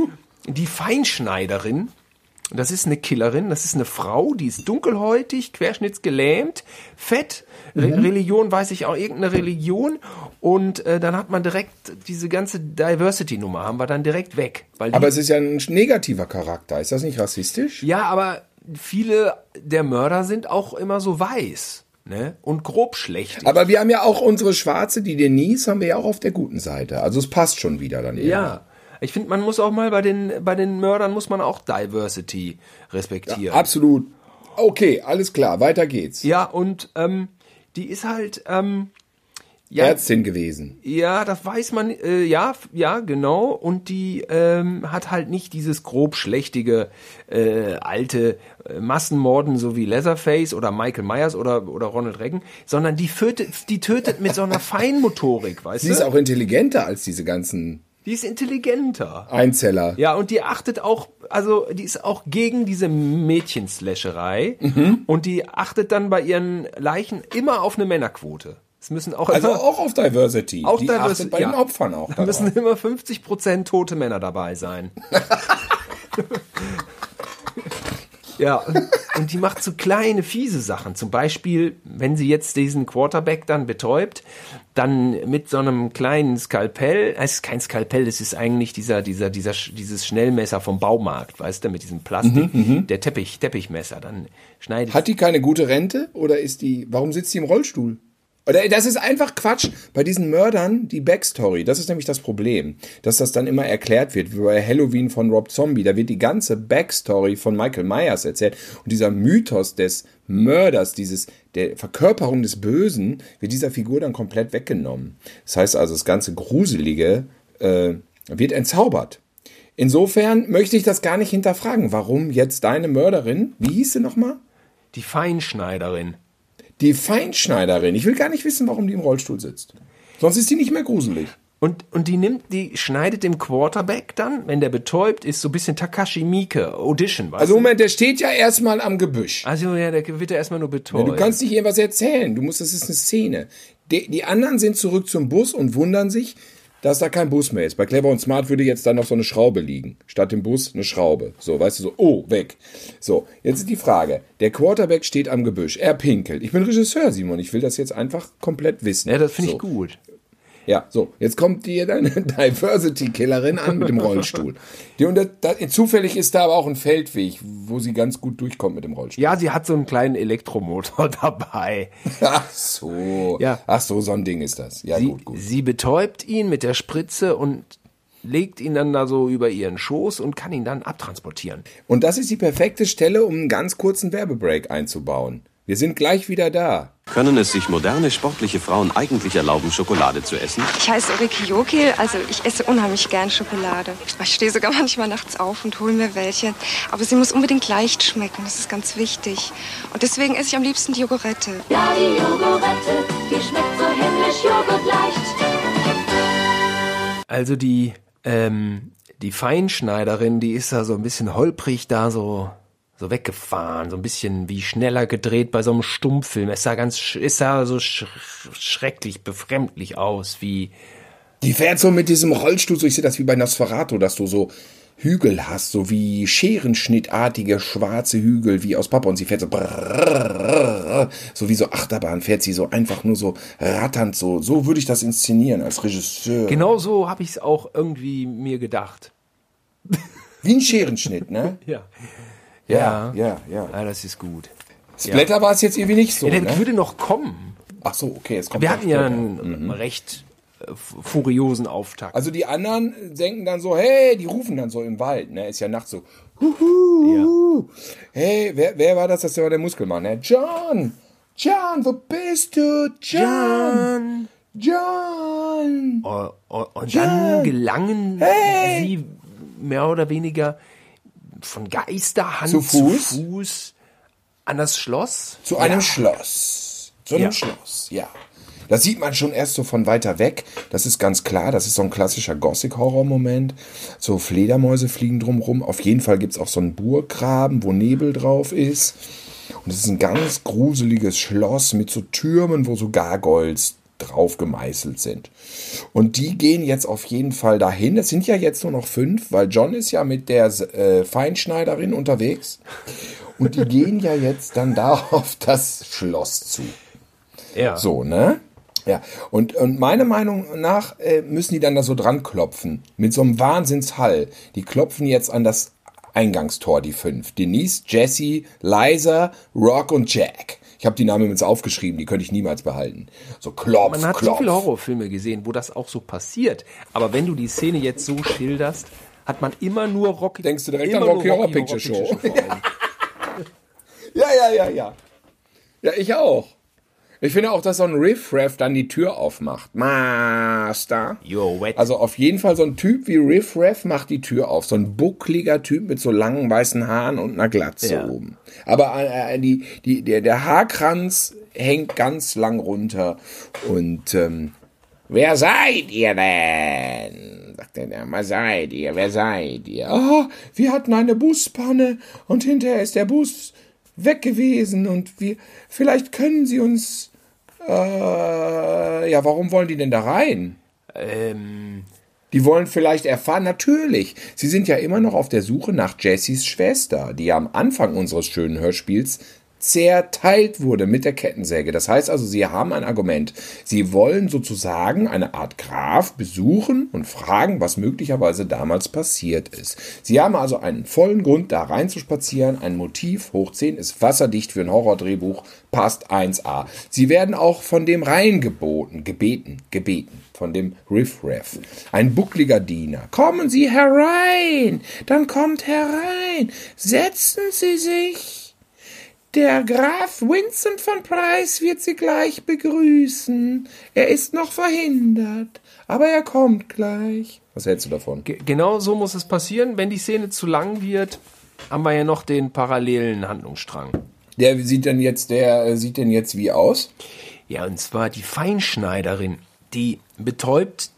Die Feinschneiderin, das ist eine Killerin, das ist eine Frau, die ist dunkelhäutig, querschnittsgelähmt, fett, Re Mhm. Religion weiß ich auch, irgendeine Religion und äh, dann hat man direkt diese ganze Diversity-Nummer haben wir dann direkt weg. Aber es ist ja ein negativer Charakter. Ist das nicht rassistisch? ja, aber viele der Mörder sind auch immer so weiß ne? und grob schlecht. Aber wir haben ja auch unsere Schwarze, die Denise, haben wir ja auch auf der guten Seite. Also es passt schon wieder dann. Ja. Ich finde, man muss auch mal bei den, bei den Mördern muss man auch Diversity respektieren. Absolut. Okay, alles klar, weiter geht's. Ja, und ähm, die ist halt, ähm, ja, Ärztin gewesen. ja, das weiß man, äh, ja, ja, genau. Und die ähm, hat halt nicht dieses grob schlechtige äh, alte äh, Massenmorden, so wie Leatherface oder Michael Myers oder oder Ronald Reagan, sondern die tötet, die tötet mit so einer Feinmotorik, weißt Sie du? ist auch intelligenter als diese ganzen die ist intelligenter. Einzeller. Ja, und die achtet auch, also die ist auch gegen diese Mädchenslasherei Mhm. und die achtet dann bei ihren Leichen immer auf eine Männerquote. Es müssen auch Also immer, auch auf Diversity. auch die Diversity- bei ja. den Opfern auch. da müssen immer 50% tote Männer dabei sein. Ja, und, die macht so kleine, fiese Sachen. Zum Beispiel, wenn sie jetzt diesen Quarterback dann betäubt, dann mit so einem kleinen Skalpell, es ist kein Skalpell, es ist eigentlich dieser, dieser, dieser, dieses Schnellmesser vom Baumarkt, weißt du, mit diesem Plastik, der Teppich, Teppichmesser, dann schneidet Hat die keine gute Rente oder ist die, warum sitzt die im Rollstuhl? Oder das ist einfach Quatsch. Bei diesen Mördern die Backstory, das ist nämlich das Problem, dass das dann immer erklärt wird, wie bei Halloween von Rob Zombie. Da wird die ganze Backstory von Michael Myers erzählt und dieser Mythos des Mörders, dieses der Verkörperung des Bösen, wird dieser Figur dann komplett weggenommen. Das heißt also, das ganze Gruselige äh, wird entzaubert. Insofern möchte ich das gar nicht hinterfragen. Warum jetzt deine Mörderin, wie hieß sie nochmal? die Feinschneiderin. Die Feinschneiderin. Ich will gar nicht wissen, warum die im Rollstuhl sitzt. Sonst ist die nicht mehr gruselig. Und, und die nimmt, die schneidet dem Quarterback dann, wenn der betäubt ist, so ein bisschen Takashi Miike, Audition, weißt Also? Moment, der steht ja erstmal am Gebüsch. Also ja, der wird ja erstmal nur betäubt. Du kannst nicht irgendwas erzählen. Du musst, das ist eine Szene. Die, die anderen sind zurück zum Bus und wundern sich, dass da kein Bus mehr ist. Bei Clever und Smart würde jetzt dann noch so eine Schraube liegen. Statt dem Bus eine Schraube. So, weißt du, so, oh, weg. So, jetzt ist die Frage. Der Quarterback steht am Gebüsch. Er pinkelt. Ich bin Regisseur, Simon. Ich will das jetzt einfach komplett wissen. ja, das finde so. ich gut. Ja, so, jetzt kommt dir deine Diversity-Killerin an mit dem Rollstuhl. Die, und das, das, zufällig ist da aber auch ein Feldweg, wo sie ganz gut durchkommt mit dem Rollstuhl. Ja, sie hat so einen kleinen Elektromotor dabei. Ach so. Ja. Ach so, so ein Ding ist das. Ja, Sie, gut, gut. sie betäubt ihn mit der Spritze und legt ihn dann da so über ihren Schoß und kann ihn dann abtransportieren. Und das ist die perfekte Stelle, um einen ganz kurzen Werbebreak einzubauen. Wir sind gleich wieder da. Können es sich moderne sportliche Frauen eigentlich erlauben, Schokolade zu essen? Ich heiße Ulrike Jokil, also ich esse unheimlich gern Schokolade. Ich stehe sogar manchmal nachts auf und hole mir welche. Aber sie muss unbedingt leicht schmecken, das ist ganz wichtig. Und deswegen esse ich am liebsten die Jogurette. Ja, die Jogurette, die schmeckt so himmlisch joghurtleicht. Also die, ähm, die Feinschneiderin, die ist da so ein bisschen holprig da so, so weggefahren, so ein bisschen wie schneller gedreht bei so einem Stummfilm. Es sah ganz, es sah so sch schrecklich, befremdlich aus, wie, Die fährt so mit diesem Rollstuhl, so ich sehe das wie bei Nosferatu, dass du so Hügel hast, so wie Scherenschnittartige schwarze Hügel, wie aus Papa. Und sie fährt so, brrrr, so wie so Achterbahn, fährt sie so einfach nur so ratternd so. So würde ich das inszenieren als Regisseur. genau so habe ich es auch irgendwie mir gedacht. Wie ein Scherenschnitt, ne? Ja. Ja, ja, ja. Ja, das ist gut. Splatter war es jetzt irgendwie nicht so, Ja, der ne? würde noch kommen. Ach so, okay, es kommt Wir hatten ja einen recht äh, furiosen Auftakt. Also die anderen denken dann so, hey, die rufen dann so im Wald, ne? Ist ja nachts so, ja. hey, wer, wer war das? Das war der Muskelmann, ne? John! John, wo bist du? John! John! Oh, oh, und John! dann gelangen Hey! sie mehr oder weniger von Geisterhand Zu Fuß? zu Fuß an das Schloss. Zu einem Schloss. Zu einem Ja. Schloss, ja. Das sieht man schon erst so von weiter weg. Das ist ganz klar. Das ist so ein klassischer Gothic-Horror-Moment. So Fledermäuse fliegen drumrum. Auf jeden Fall gibt's auch so einen Burggraben, wo Nebel drauf ist. Und es ist ein ganz gruseliges Schloss mit so Türmen, wo so Gargoyles drauf gemeißelt sind. Und die gehen jetzt auf jeden Fall dahin. Es sind ja jetzt nur noch fünf, weil John ist ja mit der äh, Feinschneiderin unterwegs. Und die gehen ja jetzt dann da auf das Schloss zu. Ja. So, ne? Ja, und, und meiner Meinung nach äh, müssen die dann da so dran klopfen. Mit so einem Wahnsinnshall. Die klopfen jetzt an das Eingangstor, die fünf. Denise, Jesse, Liza, Rock und Jack. Ich habe die Namen jetzt aufgeschrieben, die könnte ich niemals behalten. So klopf, Man hat klopf. so viele Horrorfilme gesehen, wo das auch so passiert. Aber wenn du die Szene jetzt so schilderst, hat man immer nur Rocky. Denkst du direkt an nur Rocky Horror Picture Show. vor Augen. Ja, ja, ja, ja. Ja, ich auch. Ich finde auch, dass so ein Riff-Raff dann die Tür aufmacht. Master. You're wet. Also auf jeden Fall so ein Typ wie Riff Raff macht die Tür auf. So ein buckliger Typ mit so langen weißen Haaren und einer Glatze Ja. oben. Aber äh, die, die, der, der Haarkranz hängt ganz lang runter. Und ähm, wer seid ihr denn? Sagt er, dann, wer seid ihr? Wer seid ihr? Ah, wir hatten eine Buspanne und hinterher ist der Bus weg gewesen und wir, vielleicht können Sie uns, äh, ja, warum wollen die denn da rein? ähm, Die wollen vielleicht erfahren, natürlich. Sie sind ja immer noch auf der Suche nach Jessys Schwester, die ja am Anfang unseres schönen Hörspiels zerteilt wurde mit der Kettensäge. Das heißt also, Sie haben ein Argument. Sie wollen sozusagen eine Art Graf besuchen und fragen, was möglicherweise damals passiert ist. Sie haben also einen vollen Grund, da reinzuspazieren. Ein Motiv, hoch 10, ist wasserdicht für ein Horrordrehbuch, passt 1a. Sie werden auch von dem reingeboten, gebeten, gebeten von dem Riffraff. Ein buckliger Diener. Kommen Sie herein, dann kommt herein, setzen Sie sich. Der Graf Vincent von Price wird Sie gleich begrüßen. Er ist noch verhindert, aber er kommt gleich. Was hältst du davon? Ge- Genau so muss es passieren. Wenn die Szene zu lang wird, haben wir ja noch den parallelen Handlungsstrang. Der sieht denn jetzt, der äh, sieht denn jetzt wie aus? Ja, und zwar die Feinschneiderin, die betäubt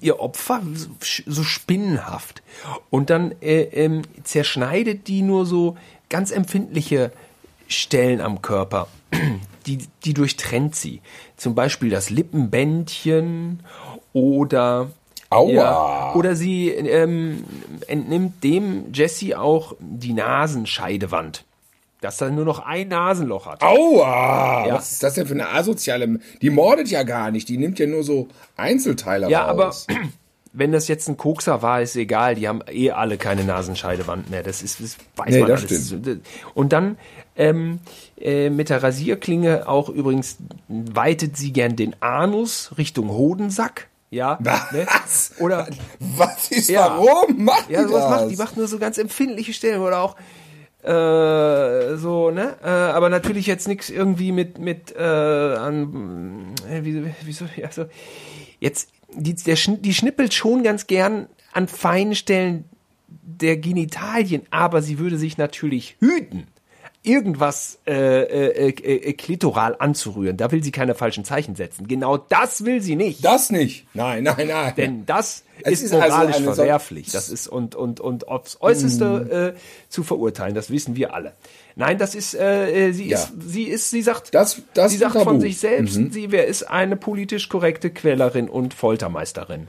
ihr Opfer so, so spinnenhaft und dann äh, ähm, zerschneidet die nur so ganz empfindliche Stellen am Körper. Die, die durchtrennt sie. Zum Beispiel das Lippenbändchen oder Aua. ja, oder sie ähm, entnimmt dem Jesse auch die Nasenscheidewand. Dass er nur noch ein Nasenloch hat. Aua! Ja. Was ist das denn für eine asoziale? Die mordet ja gar nicht. Die nimmt ja nur so Einzelteile Ja, raus. aber wenn das jetzt ein Kokser war, ist egal. Die haben eh alle keine Nasenscheidewand mehr. Das ist, das weiß Nee, man das alles. Und dann ähm, äh, mit der Rasierklinge auch übrigens weitet sie gern den Anus Richtung Hodensack. Ja. ne? Was? Oder Was ist Ja. warum? Macht ja, die sowas das? macht die macht nur so ganz empfindliche Stellen oder auch äh, so, ne? Äh, aber natürlich jetzt nichts irgendwie mit mit äh, an äh, wie, wieso ja so jetzt die der die schnippelt schon ganz gern an feinen Stellen der Genitalien, aber sie würde sich natürlich hüten irgendwas äh, äh, äh, äh, klitoral anzurühren. Da will sie keine falschen Zeichen setzen. Genau das will sie nicht. Das nicht. Nein, nein, nein. Denn das Es ist, also moralisch eine so- verwerflich. Das ist und und und aufs Äußerste äh, zu verurteilen. Das wissen wir alle. Nein, das ist äh, äh, sie Ja. ist sie ist sie sagt Das- das sie sagt von sich selbst, Mhm. sie wer ist eine politisch korrekte Quälerin und Foltermeisterin.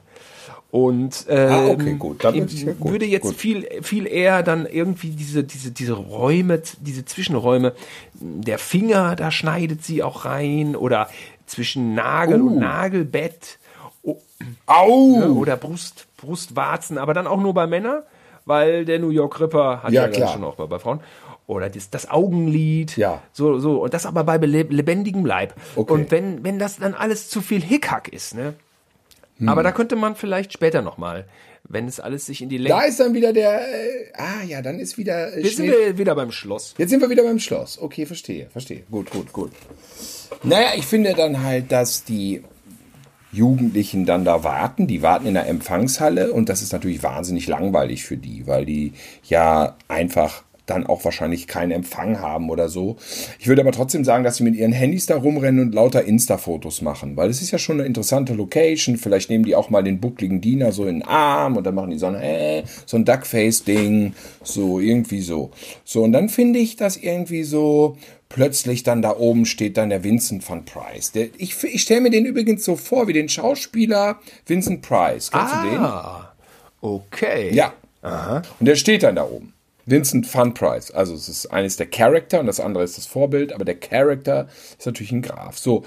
Und ähm, Ah, okay, ist ja würde jetzt gut. viel viel eher dann irgendwie diese diese diese Räume, diese Zwischenräume, der Finger, da schneidet sie auch rein oder zwischen Nagel Uh. und Nagelbett. Oh, Au! Ne? Oder Brust, Brustwarzen, aber dann auch nur bei Männern, weil der New York Ripper hat Ja, ja, klar. schon auch bei, bei Frauen. Oder das, das Augenlid. Ja. So, so. Und das aber bei lebendigem Leib. Okay. Und wenn, wenn das dann alles zu viel Hickhack ist, ne? Hm. Aber da könnte man vielleicht später nochmal, wenn es alles sich in die Länge. Da ist dann wieder der. Äh, ah ja, dann ist wieder. Äh, Jetzt sind wir wieder beim Schloss. Jetzt sind wir wieder beim Schloss. Okay, verstehe, verstehe. Gut, gut, gut. Naja, ich finde dann halt, dass die Jugendlichen dann da warten. Die warten in der Empfangshalle und das ist natürlich wahnsinnig langweilig für die, weil die ja einfach dann auch wahrscheinlich keinen Empfang haben oder so. Ich würde aber trotzdem sagen, dass sie mit ihren Handys da rumrennen und lauter Insta-Fotos machen, weil es ist ja schon eine interessante Location. Vielleicht nehmen die auch mal den buckligen Diener so in den Arm und dann machen die so ein, äh, so ein Duckface-Ding, so irgendwie so. So, und dann finde ich das irgendwie so, plötzlich dann da oben steht dann der Vincent van Price. Der, ich ich stelle mir den übrigens so vor wie den Schauspieler Vincent Price. Kennst du den? Ah, okay. Ja. Und der steht dann da oben. Vincent Van Price. Also es ist eines der Charakter und das andere ist das Vorbild, aber der Charakter ist natürlich ein Graf. So,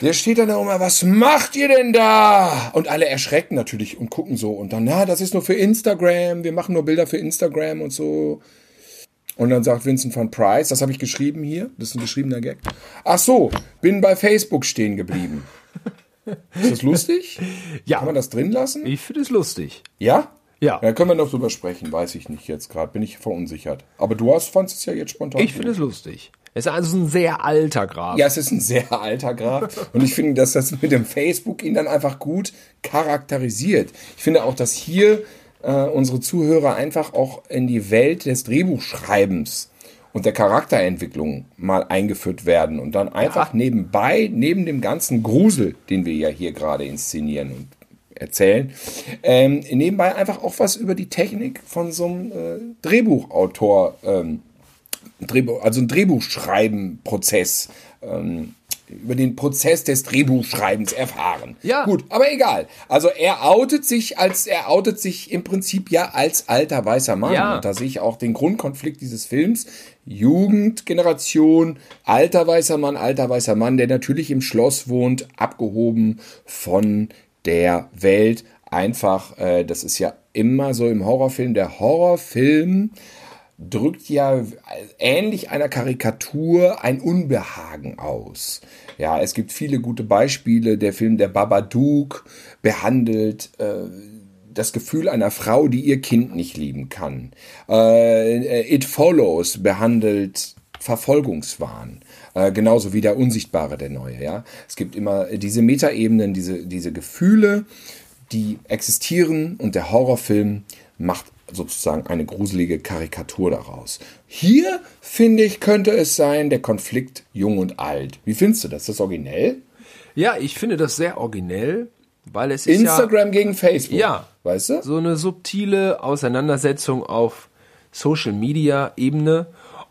der steht dann da oben, was macht ihr denn da? Und alle erschrecken natürlich und gucken so und dann, na, das ist nur für Instagram, wir machen nur Bilder für Instagram und so. Und dann sagt Vincent van Price, das habe ich geschrieben hier, das ist ein geschriebener Gag. Ach so, bin bei Facebook stehen geblieben. Ist das lustig? Ja. Kann man das drin lassen? Ich finde es lustig. Ja? Ja. Da können wir noch drüber sprechen, weiß ich nicht jetzt gerade, bin ich verunsichert. Aber du hast, fandst es ja jetzt spontan. Ich finde es lustig. Es ist also ein sehr alter Grab. Ja, es ist ein sehr alter Graf. Und ich finde, dass das mit dem Facebook ihn dann einfach gut charakterisiert. Ich finde auch, dass hier äh, unsere Zuhörer einfach auch in die Welt des Drehbuchschreibens und der Charakterentwicklung mal eingeführt werden und dann einfach nebenbei, neben dem ganzen Grusel, den wir ja hier gerade inszenieren und erzählen, ähm, nebenbei einfach auch was über die Technik von so einem äh, Drehbuchautor ähm, Drehbuch, also ein Drehbuchschreiben-Prozess ähm, über den Prozess des Drehbuchschreibens erfahren. Ja. Gut, aber egal. Also er outet sich als, er outet sich im Prinzip ja als alter weißer Mann. Ja. Und da sehe ich auch den Grundkonflikt dieses Films. Jugendgeneration, alter weißer Mann, alter weißer Mann, der natürlich im Schloss wohnt, abgehoben von der Welt. Einfach, äh, das ist ja immer so im Horrorfilm. Der Horrorfilm drückt ja ähnlich einer Karikatur ein Unbehagen aus. Ja, es gibt viele gute Beispiele. Der Film Der Babadook behandelt äh, das Gefühl einer Frau, die ihr Kind nicht lieben kann. Äh, It Follows behandelt Verfolgungswahn. Äh, genauso wie der Unsichtbare, der Neue. Ja, es gibt immer diese Metaebenen, diese diese Gefühle, die existieren und der Horrorfilm macht sozusagen eine gruselige Karikatur daraus. Hier finde ich könnte es sein der Konflikt Jung und Alt. Wie findest du das? Ist das originell? Ja, ich finde das sehr originell, weil es ist Instagram gegen Facebook. Ja. Weißt du? ja so eine subtile Auseinandersetzung auf Social Media Ebene.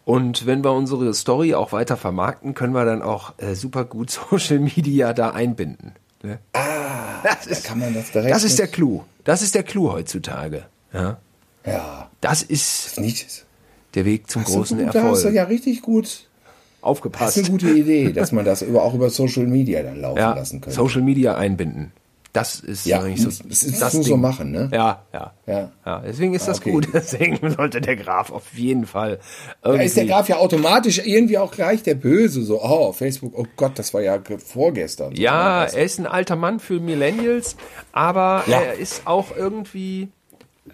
Und wenn wir unsere Story auch weiter vermarkten, können wir dann auch äh, super gut Social Media da einbinden. Ne? Ah, das ist, kann man das direkt das ist der Clou. Das ist der Clou heutzutage. Ja. Ja. Das ist Nicht. der Weg zum großen gut, Da hast du Erfolg. ja richtig gut. Das Aufgepasst. ist eine gute Idee, dass man das über, auch über Social Media dann laufen ja, lassen könnte. Social Media einbinden. Das ist Ja, eigentlich so. das ist- das so machen, ne? Ja, ja. Ja. ja deswegen ist das Okay. gut. Deswegen sollte der Graf auf jeden Fall. Da ist der irgendwie- Graf ja automatisch irgendwie auch gleich der Böse. So, oh, Facebook, oh Gott, das war ja ge- vorgestern. Ja, er ist ein alter Mann für Millennials, aber Ja. er ist auch irgendwie.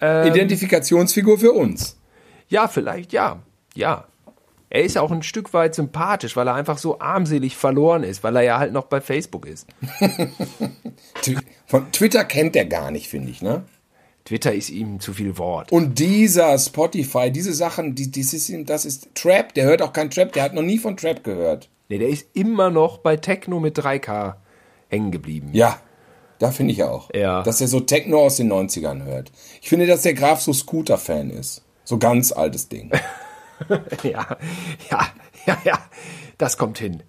Identifikationsfigur für uns. Ja, vielleicht, ja. Ja. Er ist auch ein Stück weit sympathisch, weil er einfach so armselig verloren ist, weil er ja halt noch bei Facebook ist. Von Twitter kennt er gar nicht, finde ich, ne? Twitter ist ihm zu viel Wort. Und dieser Spotify, diese Sachen, die, das, ist, ihm- das ist Trap, der hört auch kein Trap, der hat noch nie von Trap gehört. Nee, der ist immer noch bei Techno mit 3K hängen geblieben. Ja, da finde ich auch. Ja. Dass er so Techno aus den 90ern hört. Ich finde, dass der Graf so Scooter-Fan ist. So ganz altes Ding. ja, ja, ja, ja, das kommt hin.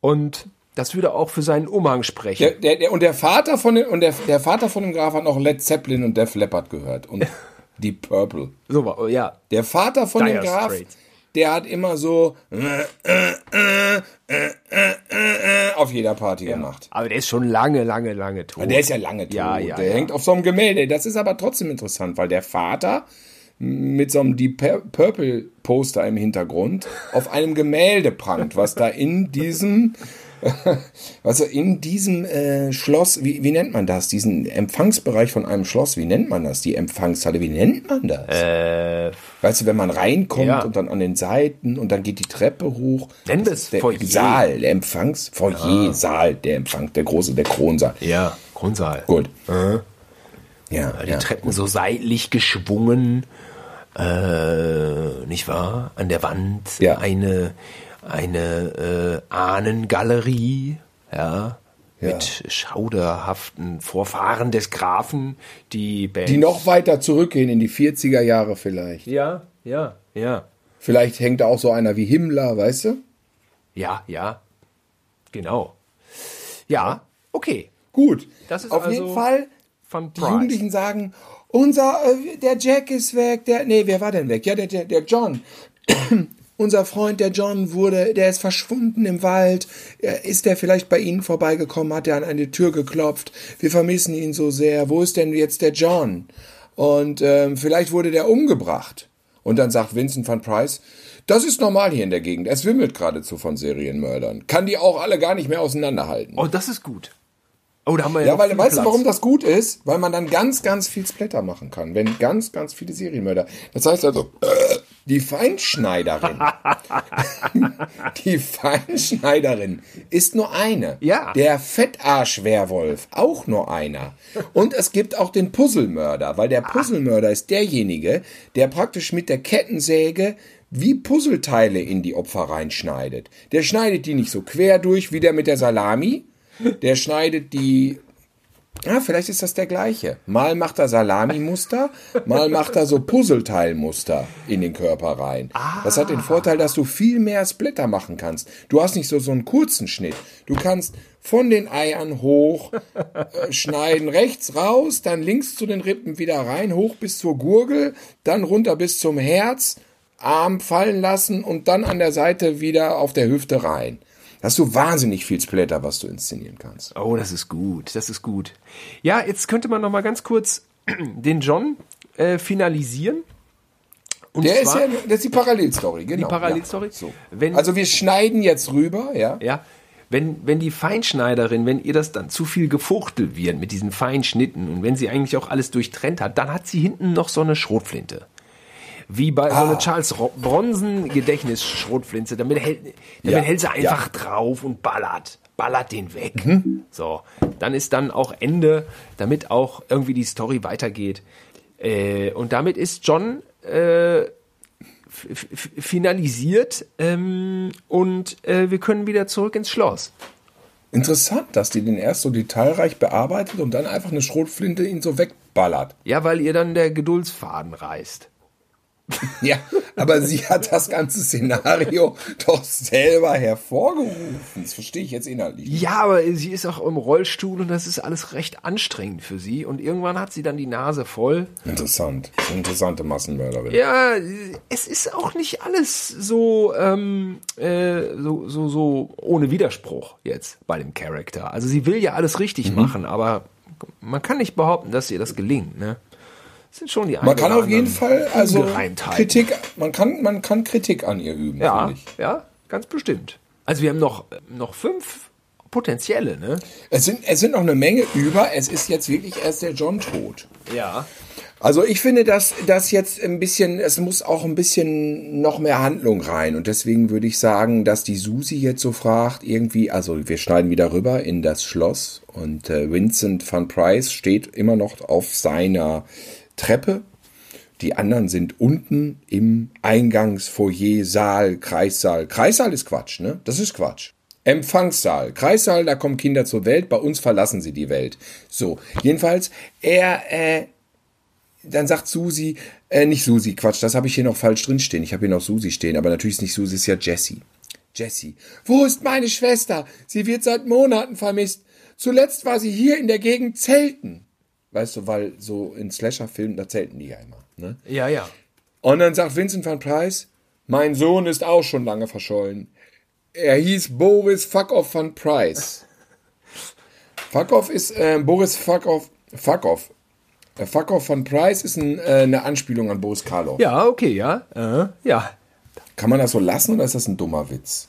Und das würde auch für seinen Umhang sprechen. Der, der, der, und der Vater von dem, und der, der Vater von dem Graf hat noch Led Zeppelin und Def Leppard gehört. Und Deep Purple. so, war- ja, Der Vater von dem Graf, Straits. der hat immer so äh, äh, äh, auf jeder Party gemacht. aber der ist schon lange, lange, lange tot. Der ist ja lange tot. Ja, ja, der ja. hängt auf so einem Gemälde. Das ist aber trotzdem interessant, weil der Vater mit so einem Deep Pur- Purple Poster im Hintergrund auf einem Gemälde prangt, was da in diesem, er in diesem äh, Schloss, wie, wie nennt man das? Diesen Empfangsbereich von einem Schloss, wie nennt man das? Die Empfangshalle, wie nennt man das? weißt du, wenn man reinkommt Äh. Ja. und dann an den Seiten und dann geht die Treppe hoch. Nenn Das der Foyer. Saal, der Empfangs, Foyer, Saal, der Empfang, der große, der Kronsaal. Ja, Grundsaal. Gut. Ja, Die ja. Treppen so seitlich geschwungen, äh, nicht wahr? An der Wand Ja. eine, eine äh, Ahnengalerie, ja, Ja. mit schauderhaften Vorfahren des Grafen, die Band. Die noch weiter zurückgehen in die 40er Jahre vielleicht. Ja, ja, ja. Vielleicht hängt da auch so einer wie Himmler, weißt du? Ja, ja. Genau. Ja, okay. Gut. Das ist Auf also jeden Fall, Von die. Jugendlichen sagen, unser, äh, der Jack ist weg, der, nee, wer war denn weg? Ja, der, der, der John. unser Freund, der John, wurde, der ist verschwunden im Wald. Ist der vielleicht bei Ihnen vorbeigekommen? Hat er an eine Tür geklopft? Wir vermissen ihn so sehr. Wo ist denn jetzt der John? Und ähm, vielleicht wurde der umgebracht. Und dann sagt Vincent van Price, das ist normal hier in der Gegend. Es wimmelt geradezu von Serienmördern. Kann die auch alle gar nicht mehr auseinanderhalten. Oh, das ist gut. Oh, da haben wir ja, Ja, weil weißt du, Platz. warum das gut ist? Weil man dann ganz, ganz viel Splatter machen kann. Wenn ganz, ganz viele Serienmörder. Das heißt also, äh, die Feinschneiderin. die Feinschneiderin ist nur eine. Ja. Der Fettarsch-Werwolf auch nur einer. Und es gibt auch den Puzzlemörder, weil der Puzzlemörder ist derjenige, der praktisch mit der Kettensäge wie Puzzleteile in die Opfer reinschneidet. Der schneidet die nicht so quer durch wie der mit der Salami. Der schneidet die Ja, vielleicht ist das der gleiche. Mal macht er Salami-Muster, mal macht er so Puzzleteilmuster in den Körper rein. Das hat den Vorteil, dass du viel mehr Splitter machen kannst. Du hast nicht so, so einen kurzen Schnitt. Du kannst von den Eiern hoch äh, schneiden, rechts raus, dann links zu den Rippen wieder rein, hoch bis zur Gurgel, dann runter bis zum Herz, Arm fallen lassen und dann an der Seite wieder auf der Hüfte rein. Hast du wahnsinnig viel Splatter, was du inszenieren kannst. Oh, das ist gut, das ist gut. Ja, jetzt könnte man noch mal ganz kurz den John äh, finalisieren. Und Der ist ja, das ist die Parallelstory, genau. Die Parallelstory? Ja, so. Wenn- also wir schneiden jetzt rüber, ja. Ja, wenn, wenn die Feinschneiderin, wenn ihr das dann zu viel gefuchtelt wird mit diesen feinen Schnitten und wenn sie eigentlich auch alles durchtrennt hat, dann hat sie hinten noch so eine Schrotflinte. Wie bei so Ah. einer Charles Ro- Bronson Gedächtnisschrotflinte. Damit hält, damit Ja, hält sie einfach ja. drauf und ballert. Ballert den weg. Mhm. So. Dann ist dann auch Ende, damit auch irgendwie die Story weitergeht. Äh, und damit ist John äh, finalisiert ähm, und äh, wir können wieder zurück ins Schloss. Interessant, dass die den erst so detailreich bearbeitet und dann einfach eine Schrotflinte ihn so wegballert. Ja, weil ihr dann der Geduldsfaden reißt. Ja, aber sie hat das ganze Szenario doch selber hervorgerufen. Das verstehe ich jetzt inhaltlich. Ja, aber sie ist auch im Rollstuhl und das ist alles recht anstrengend für sie. Und irgendwann hat sie dann die Nase voll. Interessant. Interessante Massenmörderin. Ja, es ist auch nicht alles so, ähm, äh, so, so, so ohne Widerspruch jetzt bei dem Charakter. Also sie will ja alles richtig Mhm. machen, aber man kann nicht behaupten, dass ihr das gelingt. Ne? Sind schon die Man kann auf jeden Fall also. Kritik, man kann, man kann Kritik an ihr üben, Ja, finde ich. ja, ganz bestimmt. Also wir haben noch, noch fünf potenzielle, ne? Es sind, es sind noch eine Menge über. Es ist jetzt wirklich erst der John tot. Ja. Also ich finde, dass das jetzt ein bisschen, es muss auch ein bisschen noch mehr Handlung rein. Und deswegen würde ich sagen, dass die Susi jetzt so fragt, irgendwie, also wir schneiden wieder rüber in das Schloss und äh, Vincent van Price steht immer noch auf seiner Treppe. Die anderen sind unten im Eingangsfoyer, Saal, Kreissaal. Kreissaal ist Quatsch, ne? Das ist Quatsch. Empfangssaal, Kreissaal, da kommen Kinder zur Welt, bei uns verlassen sie die Welt. So, jedenfalls, er, äh, dann sagt Susi, äh, nicht Susi, Quatsch, das habe ich hier noch falsch drin stehen. Ich habe hier noch Susi stehen, aber natürlich ist nicht Susi, ist ja Jessie. Jessie. Wo ist meine Schwester? Sie wird seit Monaten vermisst. Zuletzt war sie hier in der Gegend zelten. Weißt du, weil so in Slasher-Filmen, da zelten die ja immer. Ne? Ja, ja. Und dann sagt Vincent van Price, mein Sohn ist auch schon lange verschollen. Er hieß Boris Fuckoff van Price. Fuckoff ist, äh, Boris Fuckoff, Fuckoff. Äh, Fuckoff van Price ist ein, äh, eine Anspielung an Boris Karloff. Ja, okay, ja. Äh, ja. Kann man das so lassen oder ist das ein dummer Witz?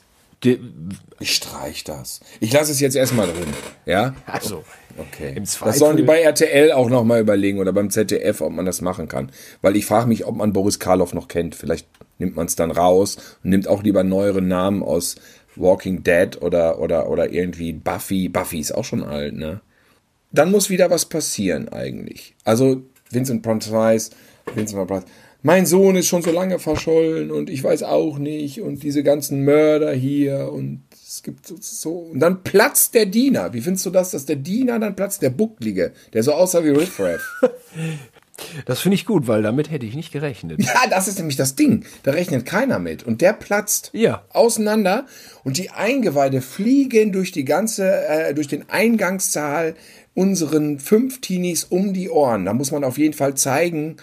Ich streich das. Ich lasse es jetzt erstmal drin. Ja? also, Okay. Das sollen die bei RTL auch nochmal überlegen oder beim ZDF, ob man das machen kann. Weil ich frage mich, ob man Boris Karloff noch kennt. Vielleicht nimmt man es dann raus und nimmt auch lieber neuere Namen aus Walking Dead oder, oder, oder irgendwie Buffy. Buffy ist auch schon alt, ne? Dann muss wieder was passieren eigentlich. Also Vincent Price, Vincent Price. Mein Sohn ist schon so lange verschollen und ich weiß auch nicht und diese ganzen Mörder hier und es gibt so, und dann platzt der Diener. Wie findest du das, dass der Diener dann platzt, der Bucklige, der so aussah wie Riff Raff? das finde ich gut, weil damit hätte ich nicht gerechnet. Ja, das ist nämlich das Ding. Da rechnet keiner mit. Und der platzt Ja. auseinander und die Eingeweide fliegen durch die ganze, äh, durch den Eingangssaal unseren fünf Teenies um die Ohren. Da muss man auf jeden Fall zeigen,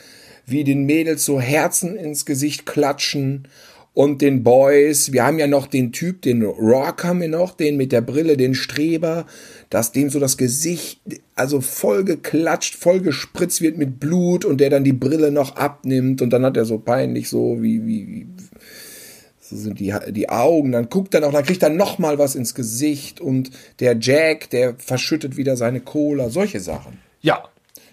wie den Mädels so Herzen ins Gesicht klatschen und den Boys. Wir haben ja noch den Typ, den Rock haben wir noch, den mit der Brille, den Streber, dass dem so das Gesicht also voll geklatscht, voll gespritzt wird mit Blut und der dann die Brille noch abnimmt und dann hat er so peinlich so wie, wie, wie so sind die, die Augen, dann guckt er noch, dann kriegt er noch mal was ins Gesicht und der Jack, der verschüttet wieder seine Cola, solche Sachen. Ja.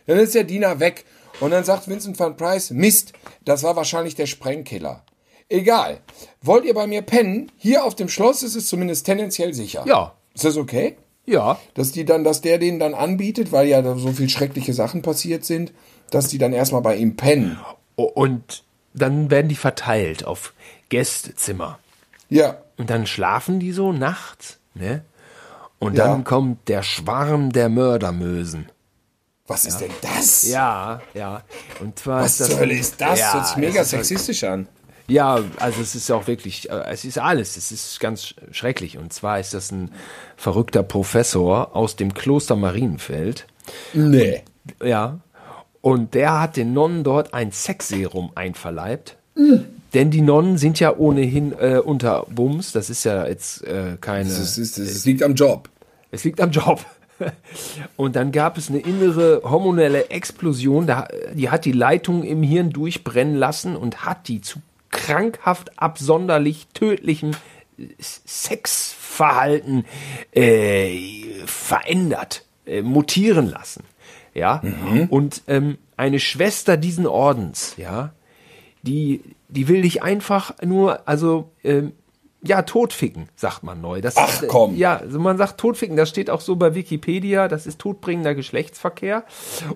Dann ist der Diener weg und dann sagt Vincent van Price, Mist, das war wahrscheinlich der Sprengkiller. Egal. Wollt ihr bei mir pennen? Hier auf dem Schloss ist es zumindest tendenziell sicher. Ja. Ist das okay? Ja. Dass die dann, dass der denen dann anbietet, weil ja da so viel schreckliche Sachen passiert sind, dass die dann erstmal bei ihm pennen. Und dann werden die verteilt auf Gästezimmer. Ja. Und dann schlafen die so nachts, ne? Und Ja. dann kommt der Schwarm der Mördermösen. Was ist denn das? Ja, ja. Und zwar Was ist das zur Hölle ist das? Ja, das hört sich mega halt- sexistisch an. Ja, also es ist auch wirklich, äh, es ist alles, es ist ganz sch- schrecklich. Und zwar ist das ein verrückter Professor aus dem Kloster Marienfeld. Nee. Ja. Und der hat den Nonnen dort ein Sexserum einverleibt. Mhm. Denn die Nonnen sind ja ohnehin äh, unter Bums. Das ist ja jetzt äh, keine. Das, ist, das liegt am Job. Es liegt am Job. Und dann gab es eine innere hormonelle Explosion, da, die hat die Leitung im Hirn durchbrennen lassen und hat die zu krankhaft absonderlich tödlichen Sexverhalten äh, verändert, äh, mutieren lassen. Ja, und ähm, eine Schwester diesen Ordens, ja, die, die will dich einfach nur, also, ähm, ja, totficken, sagt man neu. Das Ach, ist, äh, komm. Ja, also man sagt totficken, das steht auch so bei Wikipedia, das ist todbringender Geschlechtsverkehr.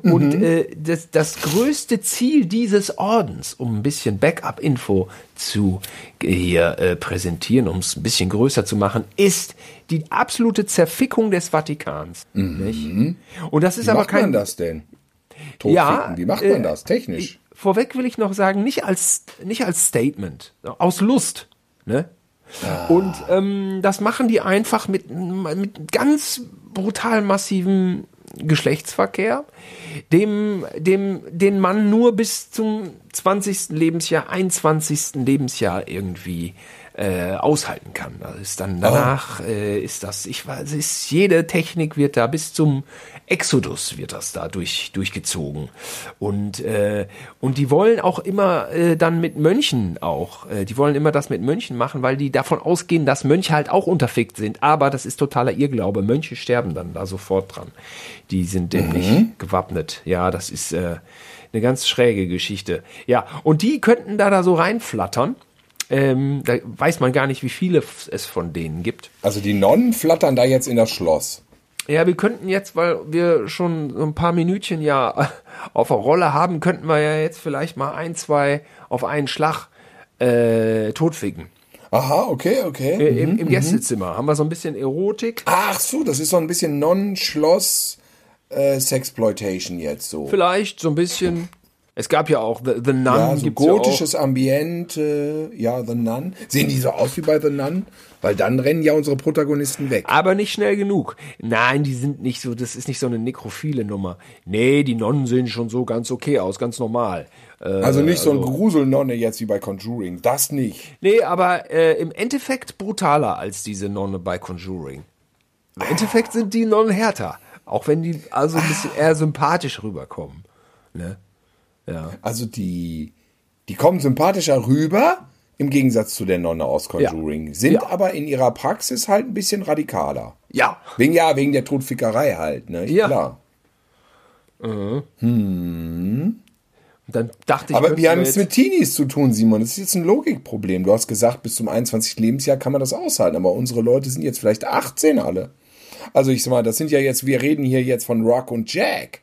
Und Mhm. äh, das, das größte Ziel dieses Ordens, um ein bisschen Backup-Info zu äh, hier äh, präsentieren, um es ein bisschen größer zu machen, ist die absolute Zerfickung des Vatikans. Nicht? Und das ist Mhm. Wie aber macht kein. man das denn? Totficken. Ja, Wie macht man äh, das technisch? Vorweg will ich noch sagen, nicht als, nicht als Statement, aus Lust. Ne? Und ähm, das machen die einfach mit, mit ganz brutal massivem Geschlechtsverkehr, dem, dem, den man nur bis zum 20. Lebensjahr, 21. Lebensjahr irgendwie äh, aushalten kann. Das ist dann danach äh, ist das, ich weiß, ist jede Technik wird da bis zum Exodus wird das da durch, durchgezogen. Und, äh, und die wollen auch immer äh, dann mit Mönchen auch, äh, die wollen immer das mit Mönchen machen, weil die davon ausgehen, dass Mönche halt auch unterfickt sind. Aber das ist totaler Irrglaube. Mönche sterben dann da sofort dran. Die sind dem nicht gewappnet. Ja, das ist äh, eine ganz schräge Geschichte. Ja, und die könnten da da so reinflattern. Ähm, da weiß man gar nicht, wie viele es von denen gibt. Also die Nonnen flattern da jetzt in das Schloss. Ja, wir könnten jetzt, weil wir schon so ein paar Minütchen ja auf der Rolle haben, könnten wir ja jetzt vielleicht mal ein, zwei auf einen Schlag äh, totficken. Aha, okay, okay. Äh, Im, Im Gästezimmer haben wir so ein bisschen Erotik. Ach so, das ist so ein bisschen Non-Schloss äh, Sexploitation jetzt so. Vielleicht so ein bisschen. Es gab ja auch The, The Nun. Ja, so gibt's ja gotisches Ambiente, ja, The Nun. Sehen die so aus wie bei The Nun? Weil dann rennen ja unsere Protagonisten weg. Aber nicht schnell genug. Nein, die sind nicht so, das ist nicht so eine nekrophile Nummer. Nee, die Nonnen sehen schon so ganz okay aus, ganz normal. Äh, Also nicht so ein Gruselnonne jetzt wie bei Conjuring. Das nicht. nee, aber äh, im Endeffekt brutaler als diese Nonne bei Conjuring. Im Endeffekt sind die Nonnen härter. Auch wenn die also ein bisschen eher sympathisch rüberkommen. Ne? Ja. Also die, die kommen sympathischer rüber, im Gegensatz zu der Nonne aus Conjuring. Sind Ja. aber in ihrer Praxis halt ein bisschen radikaler. Ja. Wegen, ja, wegen der Todfickerei halt, ne? Ja. Klar. Und dann dachte ich, Aber wir haben es mit Teenies zu tun, Simon. Das ist jetzt ein Logikproblem. Du hast gesagt, bis zum 21. Lebensjahr kann man das aushalten. Aber unsere Leute sind jetzt vielleicht 18 alle. Also ich sag mal, das sind ja jetzt, wir reden hier jetzt von Rock und Jack.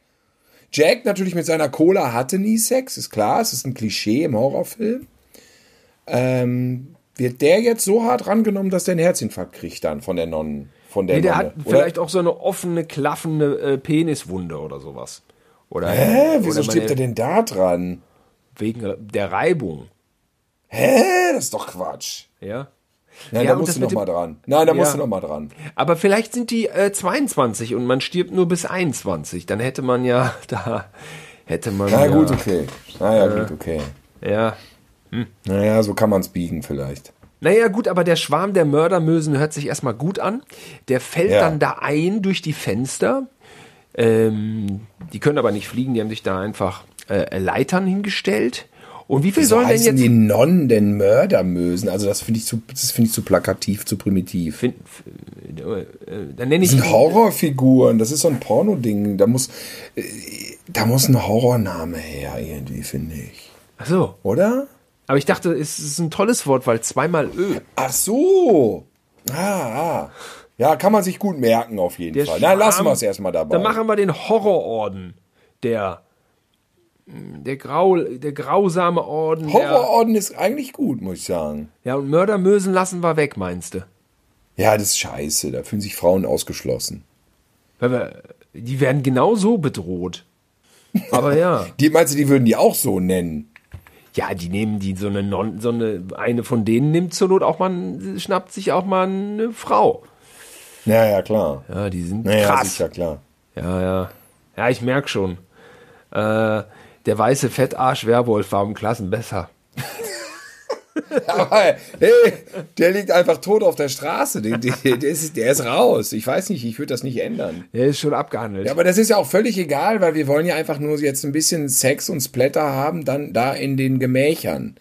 Jack natürlich mit seiner Cola hatte nie Sex, ist klar. Es ist ein Klischee im Horrorfilm. Ähm, wird der jetzt so hart rangenommen, dass der einen Herzinfarkt kriegt dann von der Nonnen? Von der Nee, der Nonne, hat oder? vielleicht auch so eine offene, klaffende äh, Peniswunde oder sowas. Oder, Hä? Wieso oder stirbt meine- er denn da dran? Wegen der Reibung. Hä? Das ist doch Quatsch. Ja. Nein, Ja, da musst du mit noch mal dem- dran. Nein, da musst Ja. du noch mal dran. Aber vielleicht sind die äh, 22 und man stirbt nur bis 21. Dann hätte man ja, da hätte man Na ja, gut, okay. Naja, gut, okay. ja. Naja, so kann man es biegen vielleicht. Naja, gut, aber der Schwarm der Mördermösen hört sich erstmal gut an. Der fällt Ja. dann da ein durch die Fenster. Ähm, die können aber nicht fliegen, die haben sich da einfach äh, Leitern hingestellt. Und wie viel Wieso sollen denn jetzt die Nonnen denn Mördermösen? Also das finde ich zu, das finde ich zu plakativ, zu primitiv. Fin- f- äh, dann nenne ich Das sind Horrorfiguren, das ist so ein Porno-Ding. Da muss, äh, da muss ein Horrorname her, irgendwie, finde ich. Ach so. Oder? Aber ich dachte, es ist ein tolles Wort, weil zweimal Ö. Ach so. Ah, ah. Ja, kann man sich gut merken, auf jeden Der Fall. Na, lassen wir es erstmal dabei. Dann machen wir den Horrororden. Der, der, Grau, der grausame Orden. Horrororden ist eigentlich gut, muss ich sagen. ja, und Mördermösen lassen wir weg, meinst du? Ja, das ist scheiße. Da fühlen sich Frauen ausgeschlossen. Wir, die werden genauso bedroht. Aber ja. Die meinst du, die würden die auch so nennen? Ja, die nehmen die so eine non, so eine, eine von denen nimmt zur Not auch mal, schnappt sich auch mal eine Frau. Ja, ja, klar. Ja, die sind Naja, krass. sicher, klar. Ja, ja. Ja, ich merk schon. Äh, der weiße Fettarsch Werwolf war um Klassen besser. Aber, hey, der liegt einfach tot auf der Straße. Der, der, der, ist, der ist raus. Ich weiß nicht, ich würde das nicht ändern. Der ist schon abgehandelt. Ja, aber das ist ja auch völlig egal, weil wir wollen ja einfach nur jetzt ein bisschen Sex und Splatter haben, dann da in den Gemächern.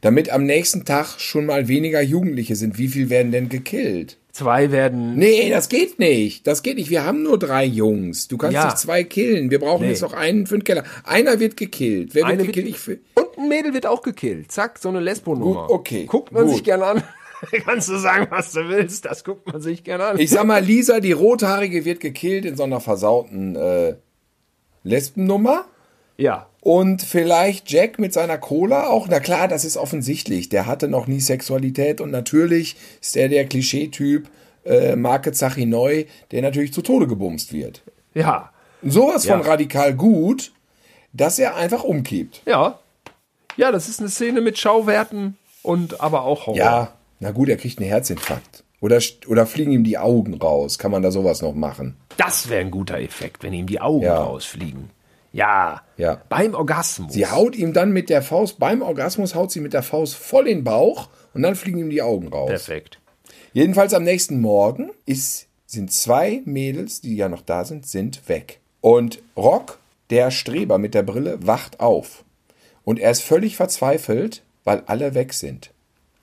Damit am nächsten Tag schon mal weniger Jugendliche sind. Wie viel werden denn gekillt? Zwei werden. Nee, das geht nicht. Das geht nicht. Wir haben nur drei Jungs. Du kannst Ja. nicht zwei killen. Wir brauchen Nee. jetzt noch einen für den Keller. Einer wird gekillt. Wer wird Eine wird- gekillt? Für Und ein Mädel wird auch gekillt. Zack, so eine Lesbo-Nummer. Okay, Guckt man gut. sich gerne an. Kannst du sagen, was du willst. Das guckt man sich gerne an. Ich sag mal, Lisa, die Rothaarige, wird gekillt in so einer versauten äh, Lesbennummer. ja. Und vielleicht Jack mit seiner Cola auch. Na klar, das ist offensichtlich. Der hatte noch nie Sexualität und natürlich ist er der Klischeetyp äh, Marke Zachi Neu, der natürlich zu Tode gebumst wird. Ja. Sowas von Ja. radikal gut, dass er einfach umkippt. Ja. Ja, das ist eine Szene mit Schauwerten und aber auch Horror. Ja, na gut, er kriegt einen Herzinfarkt. Oder, oder fliegen ihm die Augen raus. Kann man da sowas noch machen? Das wäre ein guter Effekt, wenn ihm die Augen Ja. rausfliegen. Ja. Ja. Beim Orgasmus. Sie haut ihm dann mit der Faust, beim Orgasmus haut sie mit der Faust voll in den Bauch und dann fliegen ihm die Augen raus. Perfekt. Jedenfalls am nächsten Morgen ist, sind zwei Mädels, die ja noch da sind, sind weg. Und Rock, der Streber mit der Brille, wacht auf. Und er ist völlig verzweifelt, weil alle weg sind.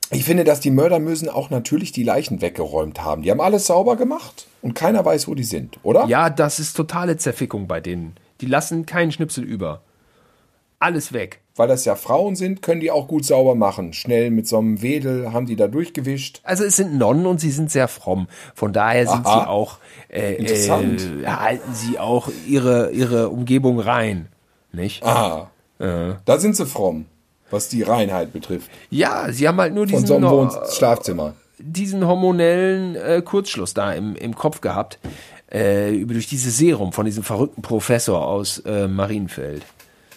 Ich finde, dass die Mörder müssen auch natürlich die Leichen weggeräumt haben. Die haben alles sauber gemacht und keiner weiß, wo die sind, oder? Ja, das ist totale Zerfickung bei denen. Die lassen keinen Schnipsel über. Alles weg. Weil das ja Frauen sind, können die auch gut sauber machen. Schnell mit so einem Wedel haben die da durchgewischt. Also es sind Nonnen und sie sind sehr fromm. Von daher sind Aha. sie auch äh, Interessant. Äh, halten sie auch ihre ihre Umgebung rein, nicht? Ah, da sind sie fromm, was die Reinheit betrifft. Ja, sie haben halt nur Von diesen so einem Schlafzimmer. diesen hormonellen äh, Kurzschluss da im, im Kopf gehabt äh, über durch dieses Serum von diesem verrückten Professor aus äh, Marienfeld.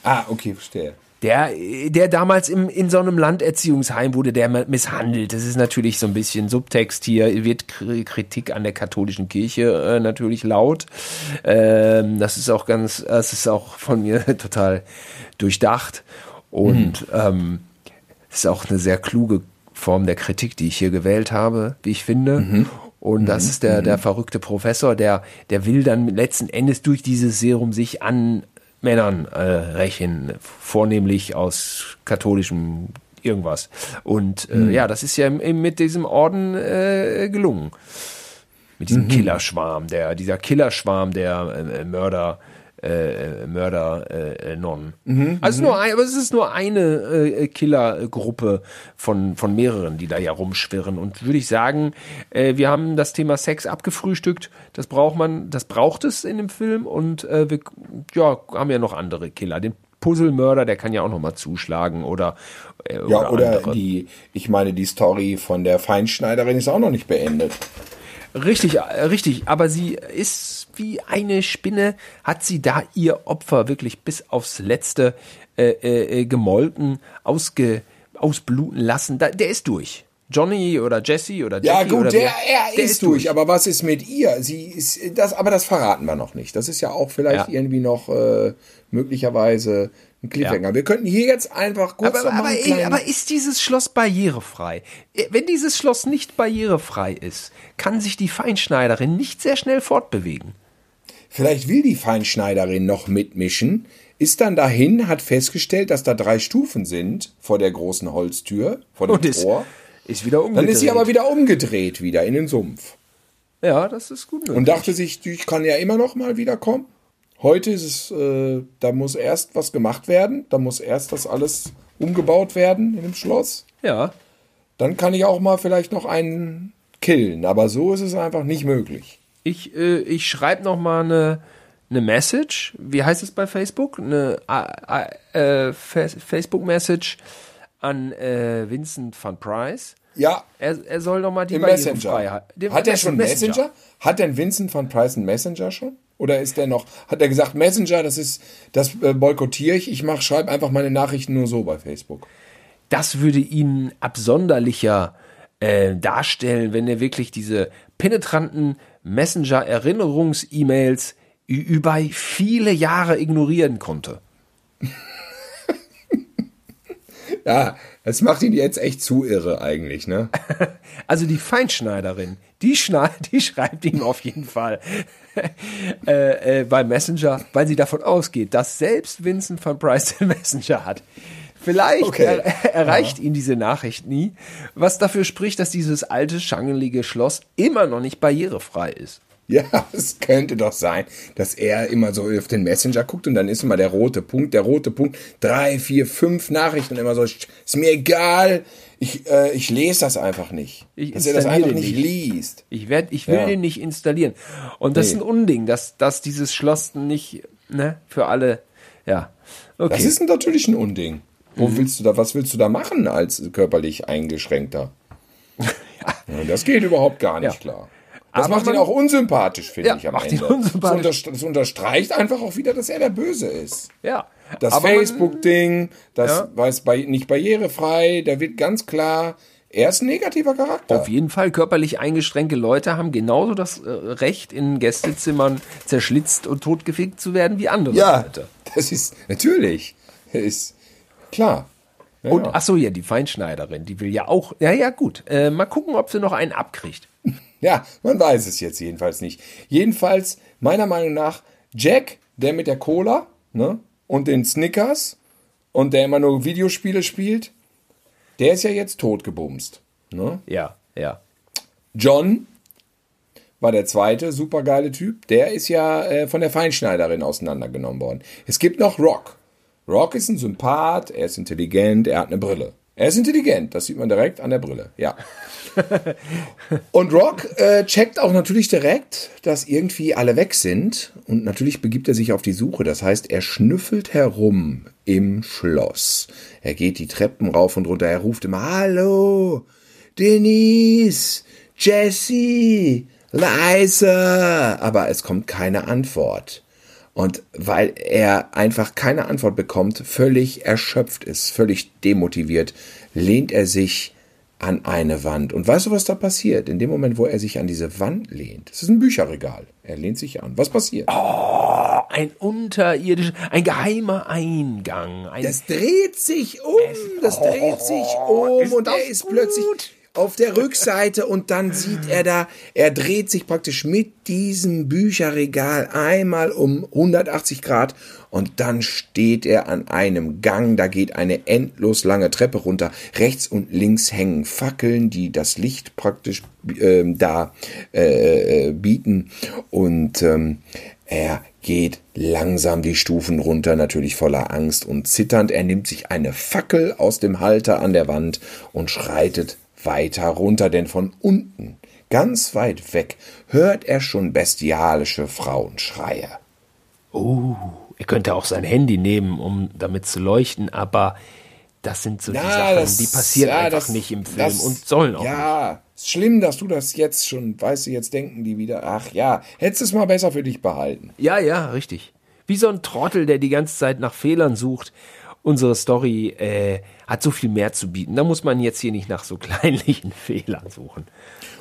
Ah, okay, verstehe. Der, der damals im, in so einem Landerziehungsheim wurde der misshandelt. Das ist natürlich so ein bisschen Subtext hier, wird Kri- Kritik an der katholischen Kirche äh, natürlich laut. Ähm, das ist auch ganz, das ist auch von mir total durchdacht. Und ähm, es ist auch eine sehr kluge Form der Kritik, die ich hier gewählt habe, wie ich finde. Und das ist der, der verrückte Professor, der, der will dann letzten Endes durch dieses Serum sich an Männern äh, rächen, vornehmlich aus katholischem irgendwas. Und äh, ja, das ist ja im, mit diesem Orden äh, gelungen. Mit diesem Killerschwarm, der, dieser Killerschwarm der äh, Mörder, äh, Mörder äh, äh, Nonnen. also nur ein, aber es ist nur eine äh, Killergruppe von, von mehreren, die da ja rumschwirren. Und würde ich sagen, äh, wir haben das Thema Sex abgefrühstückt. Das braucht man, das braucht es in dem Film. Und äh, wir ja, haben ja noch andere Killer. Den Puzzlemörder, der kann ja auch noch mal zuschlagen oder äh, Ja, oder andere. die, ich meine, die Story von der Feinschneiderin ist auch noch nicht beendet. Richtig, äh, richtig. Aber sie ist wie eine Spinne, hat sie da ihr Opfer wirklich bis aufs Letzte äh, äh, äh, gemolken, ausge, ausbluten lassen. Da, der ist durch. Johnny oder Jesse oder Ja, Jackie gut, oder der, er ist durch, aber was ist mit ihr? Sie ist, das, aber das verraten wir noch nicht. Das ist ja auch vielleicht Ja. irgendwie noch äh, möglicherweise ein Cliffhanger. Wir könnten hier jetzt einfach kurz aber, aber, kleinen- aber ist dieses Schloss barrierefrei? Äh, Wenn dieses Schloss nicht barrierefrei ist, kann sich die Feinschneiderin nicht sehr schnell fortbewegen. Vielleicht will die Feinschneiderin noch mitmischen, ist dann dahin, hat festgestellt, dass da drei Stufen sind vor der großen Holztür, vor dem Und ist, Tor. ist wieder Dann umgedreht. ist sie aber wieder umgedreht, wieder in den Sumpf. Ja, das ist gut. Und dachte sich, ich kann ja immer noch mal wiederkommen. Heute ist es, äh, da muss erst was gemacht werden, da muss erst das alles umgebaut werden in dem Schloss. ja. Dann kann ich auch mal vielleicht noch einen killen, aber so ist es einfach nicht möglich. Ich, äh, ich schreibe noch mal eine, eine Message. Wie heißt es bei Facebook? Eine äh, äh, Fa- Facebook-Message an äh, Vincent van Price. Ja, Er, er soll noch mal die Barrierefreiheit. Hat er schon Messenger. Messenger? Hat denn Vincent von Price einen Messenger schon? Oder ist der noch, hat er gesagt, Messenger, das ist, das äh, boykottiere ich, ich mach, schreibe einfach meine Nachrichten nur so bei Facebook. Das würde ihn absonderlicher äh, darstellen, wenn er wirklich diese penetranten Messenger-Erinnerungs-E-Mails über viele Jahre ignorieren konnte. Ja, das macht ihn jetzt echt zu irre eigentlich, ne? Also die Feinschneiderin, die, schneid, die schreibt ihm auf jeden Fall äh, äh, bei Messenger, weil sie davon ausgeht, dass selbst Vincent van Price den Messenger hat. Vielleicht Okay. er, erreicht ihn diese Nachricht nie, was dafür spricht, dass dieses alte, schangelige Schloss immer noch nicht barrierefrei ist. Ja, es könnte doch sein, dass er immer so auf den Messenger guckt und dann ist immer der rote Punkt, der rote Punkt, drei, vier, fünf Nachrichten und immer so, ist mir egal, ich, äh, ich lese das einfach nicht. Ich dass er das einfach nicht. liest. Ich, werd, ich will Ja. den nicht installieren. Und das Nee. ist ein Unding, dass, dass dieses Schloss nicht ne, für alle, ja, okay. Das ist natürlich ein Unding. Wo willst du da, was willst du da machen als körperlich eingeschränkter? ja. das geht überhaupt gar nicht Ja. klar. Das Aber macht ihn auch unsympathisch, finde Ja, ich am macht ihn Ende. unsympathisch. Das, unterst das unterstreicht einfach auch wieder, dass er der Böse ist. ja. Das Facebook-Ding, das Ja. weiß bei, nicht barrierefrei, da wird ganz klar, er ist ein negativer Charakter. Auf jeden Fall körperlich eingeschränkte Leute haben genauso das äh, Recht, in Gästezimmern zerschlitzt und totgefickt zu werden wie andere ja, Leute. das ist natürlich, ist klar. Ja, Und ja. ach so, ja, die Feinschneiderin, die will ja auch. Ja, ja, gut. Äh, mal gucken, ob sie noch einen abkriegt. Ja, man weiß es jetzt jedenfalls nicht. Jedenfalls, meiner Meinung nach, Jack, der mit der Cola ne, und den Snickers und der immer nur Videospiele spielt, der ist ja jetzt totgebumst. Ne? Ja, ja. John war der zweite supergeile Typ. Der ist ja äh, von der Feinschneiderin auseinandergenommen worden. Es gibt noch Rock. Rock ist ein Sympath, er ist intelligent, er hat eine Brille. Er ist intelligent, das sieht man direkt an der Brille, ja. Und Rock äh, checkt auch natürlich direkt, dass irgendwie alle weg sind. Und natürlich begibt er sich auf die Suche. Das heißt, er schnüffelt herum im Schloss. Er geht die Treppen rauf und runter. Er ruft immer, Hallo, Denise, Jesse, leise. Aber es kommt keine Antwort. Und weil er einfach keine Antwort bekommt, völlig erschöpft ist, völlig demotiviert, lehnt er sich an eine Wand. Und weißt du, was da passiert? In dem Moment, wo er sich an diese Wand lehnt, es ist ein Bücherregal. Er lehnt sich an. Was passiert? Ein unterirdischer, ein geheimer Eingang. Ein, Das dreht sich um, das dreht sich um und er ist plötzlich auf der Rückseite und dann sieht er da, er dreht sich praktisch mit diesem Bücherregal einmal um 180 Grad und dann steht er an einem Gang, da geht eine endlos lange Treppe runter. Rechts und links hängen Fackeln, die das Licht praktisch ähm, da äh, äh, bieten und ähm, er geht langsam die Stufen runter, natürlich voller Angst und zitternd. Er nimmt sich eine Fackel aus dem Halter an der Wand und schreitet weiter runter, denn von unten, ganz weit weg, hört er schon bestialische Frauenschreie. oh, er könnte auch sein Handy nehmen, um damit zu leuchten, aber das sind so die Sachen, die passieren ja, einfach das- nicht im Film das- und sollen auch nicht. Ja, ist schlimm, dass du das jetzt schon, weißt du, jetzt denken die wieder, ach ja, hättest es mal besser für dich behalten. Ja, ja, richtig. Wie so ein Trottel, der die ganze Zeit nach Fehlern sucht. Unsere Story äh, hat so viel mehr zu bieten. Da muss man jetzt hier nicht nach so kleinlichen Fehlern suchen.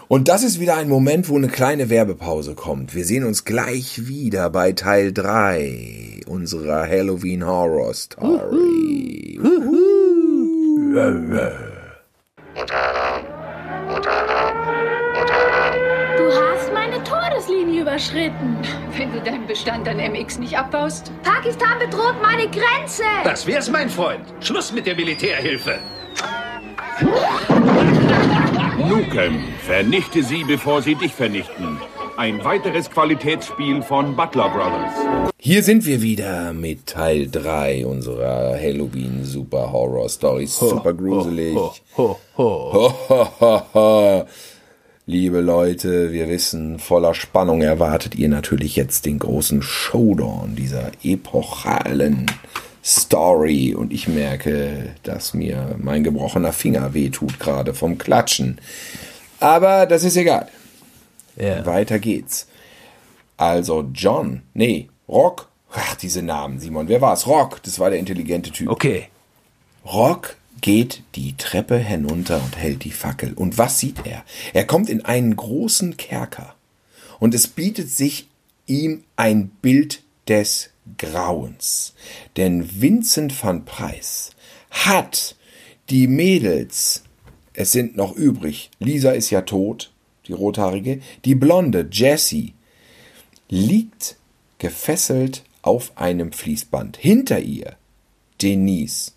Und das ist wieder ein Moment, wo eine kleine Werbepause kommt. Wir sehen uns gleich wieder bei Teil 3 unserer Halloween Horror Story. Todeslinie überschritten. Wenn du deinen Bestand an MX nicht abbaust? Pakistan bedroht meine Grenze. Das wär's, mein Freund. Schluss mit der Militärhilfe. Nukem, vernichte sie, bevor sie dich vernichten. Ein weiteres Qualitätsspiel von Butler Brothers. Hier sind wir wieder mit Teil 3 unserer Halloween Super Horror Story. Super gruselig. Ho, ho. Ho, ho, ho, ho. Liebe Leute, wir wissen, voller Spannung erwartet ihr natürlich jetzt den großen Showdown dieser epochalen Story. Und ich merke, dass mir mein gebrochener Finger wehtut, gerade vom Klatschen. Aber das ist egal. Ja. Weiter geht's. Also John, nee, Rock. Ach, diese Namen, Simon. Wer war's? Rock, das war der intelligente Typ. Okay. Rock geht die Treppe hinunter und hält die Fackel. Und was sieht er? Er kommt in einen großen Kerker. Und es bietet sich ihm ein Bild des Grauens. Denn Vincent van Preis hat die Mädels, es sind noch übrig, Lisa ist ja tot, die rothaarige, die blonde, Jessie, liegt gefesselt auf einem Fließband. Hinter ihr Denise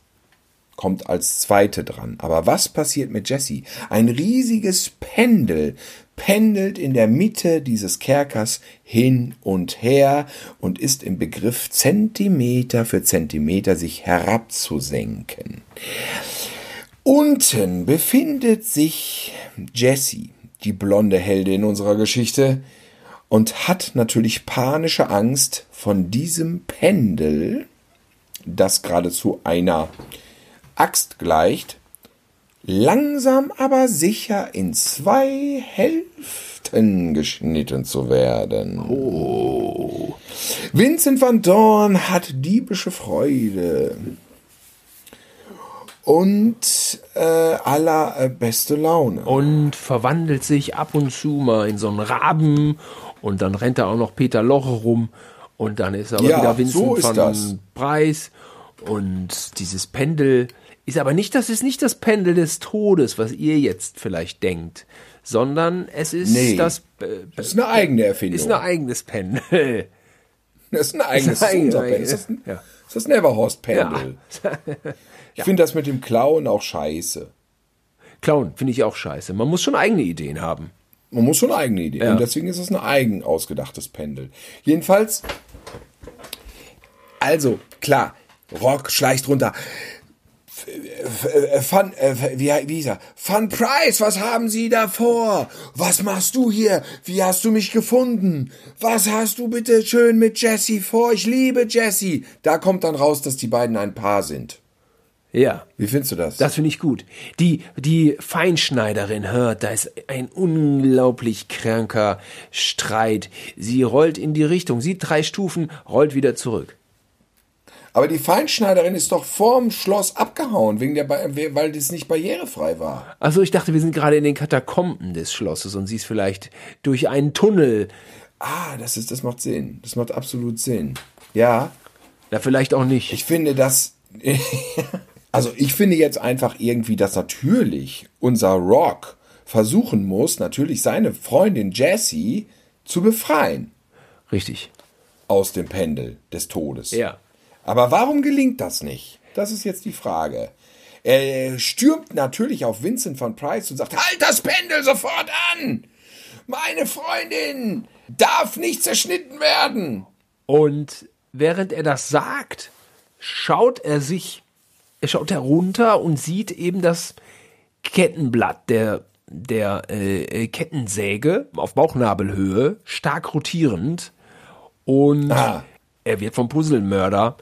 kommt als zweite dran. Aber was passiert mit Jessie? Ein riesiges Pendel pendelt in der Mitte dieses Kerkers hin und her und ist im Begriff, Zentimeter für Zentimeter sich herabzusenken. Unten befindet sich Jessie, die blonde Heldin unserer Geschichte, und hat natürlich panische Angst von diesem Pendel, das geradezu einer Axt gleicht, langsam aber sicher in zwei Hälften geschnitten zu werden. Oh. Vincent van Dorn hat diebische Freude und äh, allerbeste Laune. Und verwandelt sich ab und zu mal in so einen Raben und dann rennt da auch noch Peter Loche rum und dann ist aber Ja, wieder Vincent so ist van das. Preis und dieses Pendel ist aber nicht, das ist nicht das Pendel des Todes, was ihr jetzt vielleicht denkt, sondern es ist Nee. das äh, Das ist eine eigene Erfindung. ist ein eigenes Pendel. Das ist ein eigenes Das ist ein eigenes, Pendel. Ist das, ein, ja. ist das Neverhorst Pendel? Ja. Ich finde das mit dem Klauen auch scheiße. Clown finde ich auch scheiße. Man muss schon eigene Ideen haben. Man muss schon eigene Ideen. Ja. Und deswegen ist es ein eigen ausgedachtes Pendel. Jedenfalls, also, klar, Rock schleicht runter. F- Fun, äh, wie, wie hieß er? Fun Price, was haben Sie da vor? Was machst du hier? Wie hast du mich gefunden? Was hast du bitte schön mit Jessie vor? Ich liebe Jessie. Da kommt dann raus, dass die beiden ein Paar sind. Ja. Wie findest du das? Das finde ich gut. Die, die Feinschneiderin hört, da ist ein unglaublich kranker Streit. Sie rollt in die Richtung, sieht drei Stufen, rollt wieder zurück. Aber die Feinschneiderin ist doch vorm Schloss abgehauen, wegen der, Ba- weil das nicht barrierefrei war. Also ich dachte, wir sind gerade in den Katakomben des Schlosses und sie ist vielleicht durch einen Tunnel. Ah, das ist, das macht Sinn. Das macht absolut Sinn. Ja, Na, vielleicht auch nicht. ich finde das. also ich finde jetzt einfach irgendwie, dass natürlich unser Rock versuchen muss, natürlich seine Freundin Jessie zu befreien Richtig. aus dem Pendel des Todes. Ja. Aber warum gelingt das nicht? Das ist jetzt die Frage. Er stürmt natürlich auf Vincent von Price und sagt, halt das Pendel sofort an! Meine Freundin darf nicht zerschnitten werden! Und während er das sagt, schaut er sich, er schaut herunter und sieht eben das Kettenblatt der, der äh, Kettensäge auf Bauchnabelhöhe, stark rotierend. Und Ah. Er wird vom Puzzlemörder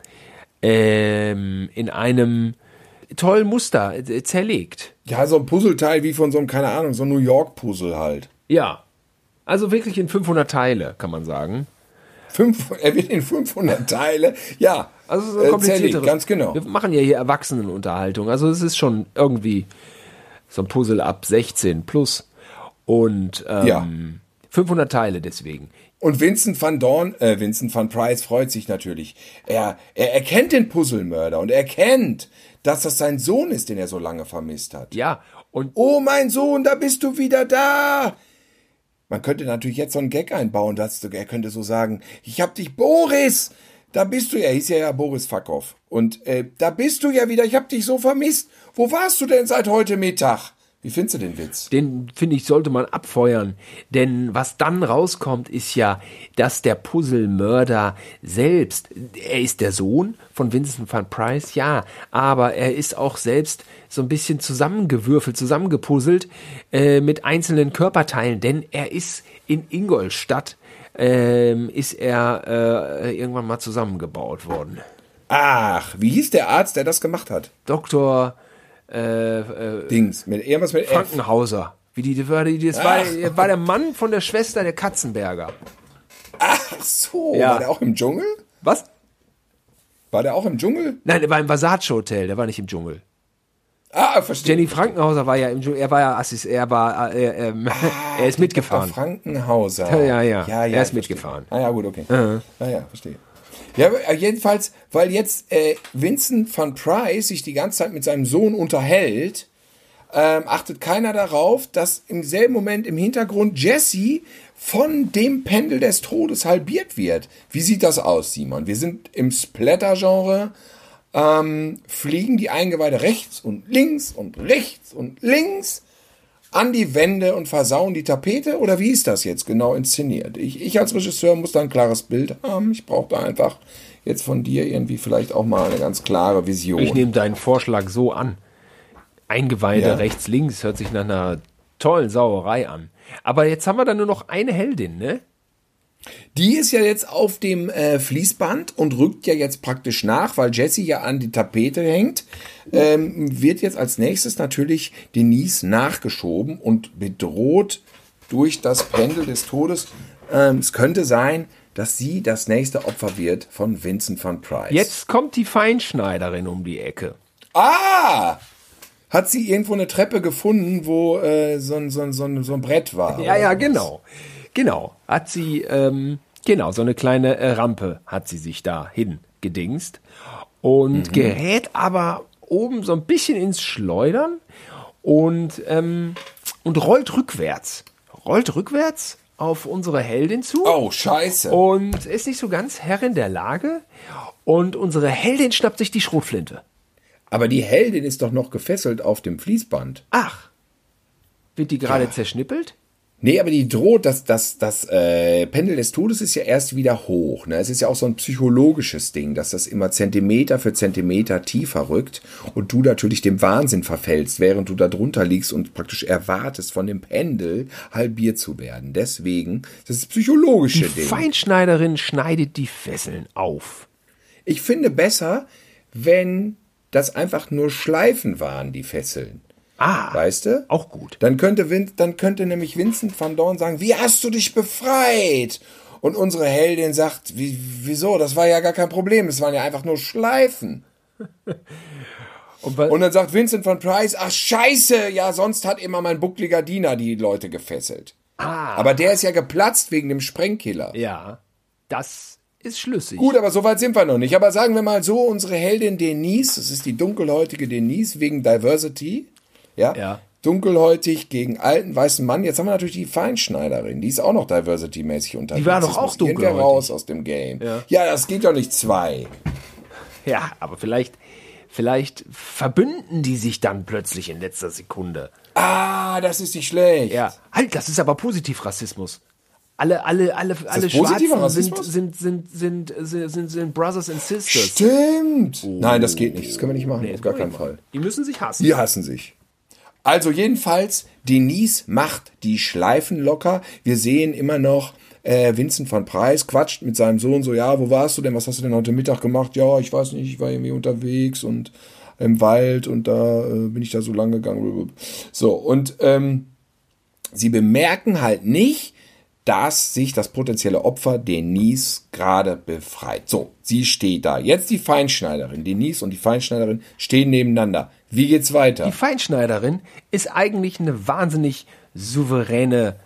ähm, in einem tollen Muster äh, zerlegt. Ja, so ein Puzzleteil wie von so einem, keine Ahnung, so ein New York-Puzzle halt. Ja. Also wirklich in 500 Teile, kann man sagen. Fünf, er wird in 500 Teile, ja, Also so äh, komplizierteres. zerlegt, ganz genau. Wir machen ja hier Erwachsenenunterhaltung. Also es ist schon irgendwie so ein Puzzle ab 16 plus. Und ähm, Ja. 500 Teile deswegen. Und Vincent van Dorn, äh, Vincent van Price freut sich natürlich. Er, er erkennt den Puzzlemörder und er erkennt, dass das sein Sohn ist, den er so lange vermisst hat. Ja, und Oh, mein Sohn, da bist du wieder da. Man könnte natürlich jetzt so einen Gag einbauen, dass er könnte so sagen, ich hab dich, Boris, da bist du ja, hieß ja ja Boris Fackhoff. Und äh, da bist du ja wieder, ich hab dich so vermisst. Wo warst du denn seit heute Mittag? Wie findest du den Witz? den finde ich, sollte man abfeuern. Denn was dann rauskommt, ist ja, dass der Puzzlemörder selbst, er ist der Sohn von Vincent van Price, ja, aber er ist auch selbst so ein bisschen zusammengewürfelt, zusammengepuzzelt äh, mit einzelnen Körperteilen, denn er ist in Ingolstadt, ähm, ist er äh, irgendwann mal zusammengebaut worden. Ach, wie hieß der Arzt, der das gemacht hat? Dr. Äh, äh, Dings, mit irgendwas mit. Frankenhauser. Wie die, das war, die- das war, war der Mann von der Schwester der Katzenberger. Ach so, Ja. war der auch im Dschungel? Was? War der auch im Dschungel? Nein, der war im Versace Hotel, der war nicht im Dschungel. Ah, verstehe. Jenny Frankenhauser war ja im Dschungel, er war ja Assist, er war, äh, ähm, er ist mitgefahren. Frankenhauser. Ja, ja, er ist ich verstehe. mitgefahren. Ah ja, gut, okay. Ah ja, verstehe. Ja, aber jedenfalls, weil jetzt äh, Vincent van Price sich die ganze Zeit mit seinem Sohn unterhält, ähm, achtet keiner darauf, dass im selben Moment im Hintergrund Jesse von dem Pendel des Todes halbiert wird. Wie sieht das aus, Simon? Wir sind im Splatter-Genre, ähm, fliegen die Eingeweide rechts und links und rechts und links an die Wände und versauen die Tapete? Oder wie ist das jetzt genau inszeniert? Ich, ich als Regisseur muss da ein klares Bild haben. Ich brauche da einfach jetzt von dir irgendwie vielleicht auch mal eine ganz klare Vision. Ich nehme deinen Vorschlag so an. Eingeweide Ja. rechts, links hört sich nach einer tollen Sauerei an. Aber jetzt haben wir da nur noch eine Heldin, ne? Die ist ja jetzt auf dem äh, Fließband und rückt ja jetzt praktisch nach, weil Jesse ja an die Tapete hängt. Ähm, wird jetzt als nächstes natürlich Denise nachgeschoben und bedroht durch das Pendel des Todes. Ähm, es könnte sein, dass sie das nächste Opfer wird von Vincent van Price. Jetzt kommt die Feinschneiderin um die Ecke. Ah! Hat sie irgendwo eine Treppe gefunden, wo äh, so, ein, so, ein, so, ein, so ein Brett war? Ja, ja, genau. Genau. Hat sie, ähm, genau, so eine kleine äh, Rampe hat sie sich da hin gedingst und gerät aber oben so ein bisschen ins Schleudern und, ähm, und rollt rückwärts. Rollt rückwärts auf unsere Heldin zu. Oh, scheiße. Und ist nicht so ganz Herrin der Lage. Und unsere Heldin schnappt sich die Schrotflinte. Aber die Heldin ist doch noch gefesselt auf dem Fließband. Ach. Wird die gerade zerschnippelt? Nee, aber die droht, das, das, das äh, Pendel des Todes ist ja erst wieder hoch. Ne? Es ist ja auch so ein psychologisches Ding, dass das immer Zentimeter für Zentimeter tiefer rückt und du natürlich dem Wahnsinn verfällst, während du da drunter liegst und praktisch erwartest, von dem Pendel halbiert zu werden. Deswegen, das ist das psychologische Die Ding. Feinschneiderin schneidet die Fesseln auf. Ich finde besser, wenn das einfach nur Schleifen waren, die Fesseln. Ah, Weißt du? auch gut. Dann könnte, Vin dann könnte nämlich Vincent van Dorn sagen, wie hast du dich befreit? Und unsere Heldin sagt, wie, wieso? Das war ja gar kein Problem. Es waren ja einfach nur Schleifen. Und, Und dann sagt Vincent van Price, ach scheiße, ja, sonst hat immer mein buckliger Diener die Leute gefesselt. ah, Aber der ist ja geplatzt wegen dem Sprengkiller. ja, das ist schlüssig. Gut, aber so weit sind wir noch nicht. Aber sagen wir mal so, unsere Heldin Denise, das ist die dunkelhäutige Denise wegen Diversity, ja, Ja. dunkelhäutig gegen alten weißen Mann. Jetzt haben wir natürlich die Feinschneiderin, die ist auch noch Diversity-mäßig unterwegs. war doch auch dunkelhäutig. raus aus dem Game. Ja. das geht doch nicht zwei. Ja, aber vielleicht, vielleicht verbünden die sich dann plötzlich in letzter Sekunde. Ah, das ist nicht schlecht. Ja, halt, das ist aber Positiv-Rassismus. Alle, alle, alle, alle positiver Schwarzen sind, Rassismus? sind, sind, sind, sind, sind, Brothers and Sisters. Stimmt. Nein, das geht nicht. Das können wir nicht machen. Nee, auf gar keinen Fall. Die müssen sich hassen. Die hassen sich. Also jedenfalls, Denise macht die Schleifen locker. Wir sehen immer noch äh, Vincent van Price quatscht mit seinem Sohn so, ja, wo warst du denn? Was hast du denn heute Mittag gemacht? Ja, ich weiß nicht, ich war irgendwie unterwegs und im Wald und da äh, bin ich da so lang gegangen. So, und ähm, sie bemerken halt nicht, dass sich das potenzielle Opfer Denise gerade befreit. So, sie steht da. Jetzt die Feinschneiderin. Denise und die Feinschneiderin stehen nebeneinander. Wie geht's weiter? Die Feinschneiderin ist eigentlich eine wahnsinnig souveräne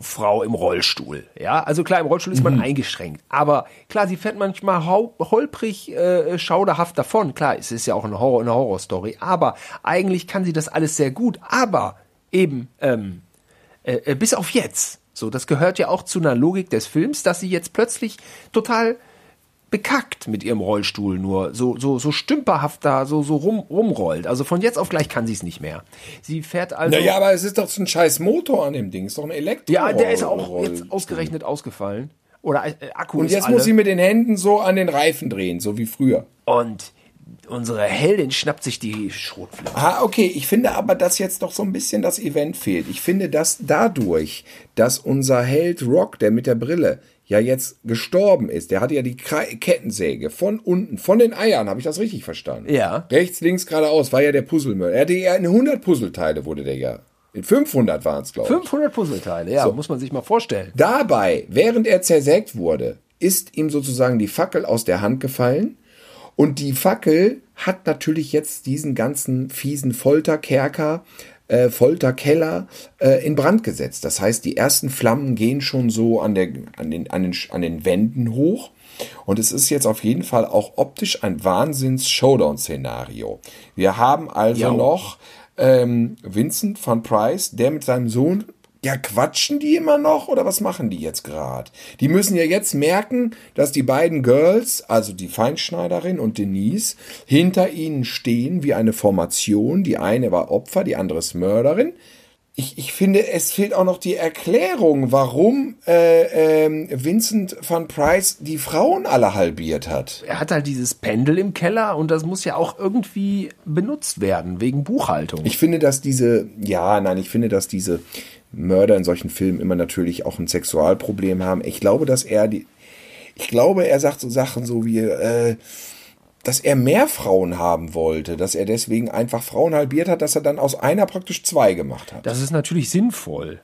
Frau im Rollstuhl. Ja, also klar, im Rollstuhl ist man eingeschränkt. Aber klar, sie fährt manchmal holprig, äh, schauderhaft davon. Klar, es ist ja auch eine, Horror, eine Horrorstory. Aber eigentlich kann sie das alles sehr gut. Aber eben, ähm, äh, äh, bis auf jetzt. So, das gehört ja auch zu einer Logik des Films, dass sie jetzt plötzlich total bekackt mit ihrem Rollstuhl nur so so so stümperhaft da so so rum rumrollt. Also von jetzt auf gleich kann sie es nicht mehr. Sie fährt also Naja, aber es ist doch so ein scheiß Motor an dem Ding. Ist doch ein Elektro. ja, der ist auch jetzt ausgerechnet ausgefallen. Oder äh, Akku Und jetzt muss sie mit den Händen so an den Reifen drehen, so wie früher. und unsere Heldin schnappt sich die Schrotflinte. Ah, okay. Ich finde aber, dass jetzt doch so ein bisschen das Event fehlt. Ich finde, dass dadurch, dass unser Held Rock, der mit der Brille, ja jetzt gestorben ist, der hatte ja die Kettensäge von unten, von den Eiern, habe ich das richtig verstanden? Ja. Rechts, links, geradeaus war ja der Puzzlemüll. Er hatte ja in 100 Puzzleteile, wurde der ja 500 waren es, glaube ich. 500 Puzzleteile, ja, muss man sich mal vorstellen. Dabei, während er zersägt wurde, ist ihm sozusagen die Fackel aus der Hand gefallen. Und die Fackel hat natürlich jetzt diesen ganzen fiesen Folterkerker, äh, Folterkeller äh, in Brand gesetzt. Das heißt, die ersten Flammen gehen schon so an, der, an, den, an, den, an den Wänden hoch. Und es ist jetzt auf jeden Fall auch optisch ein Wahnsinns-Showdown-Szenario. Wir haben also Jo. noch ähm, Vincent van Price, der mit seinem Sohn ja, quatschen die immer noch oder was machen die jetzt gerade? Die müssen ja jetzt merken, dass die beiden Girls, also die Feinschneiderin und Denise, hinter ihnen stehen wie eine Formation. Die eine war Opfer, die andere ist Mörderin. Ich, ich finde, es fehlt auch noch die Erklärung, warum äh, ähm, Vincent van Price die Frauen alle halbiert hat. Er hat halt dieses Pendel im Keller und das muss ja auch irgendwie benutzt werden, wegen Buchhaltung. Ich finde, dass diese, ja, nein, ich finde, dass diese Mörder in solchen Filmen immer natürlich auch ein Sexualproblem haben. Ich glaube, dass er die, ich glaube, er sagt so Sachen so wie, äh, dass er mehr Frauen haben wollte, dass er deswegen einfach Frauen halbiert hat, dass er dann aus einer praktisch zwei gemacht hat. Das ist natürlich sinnvoll.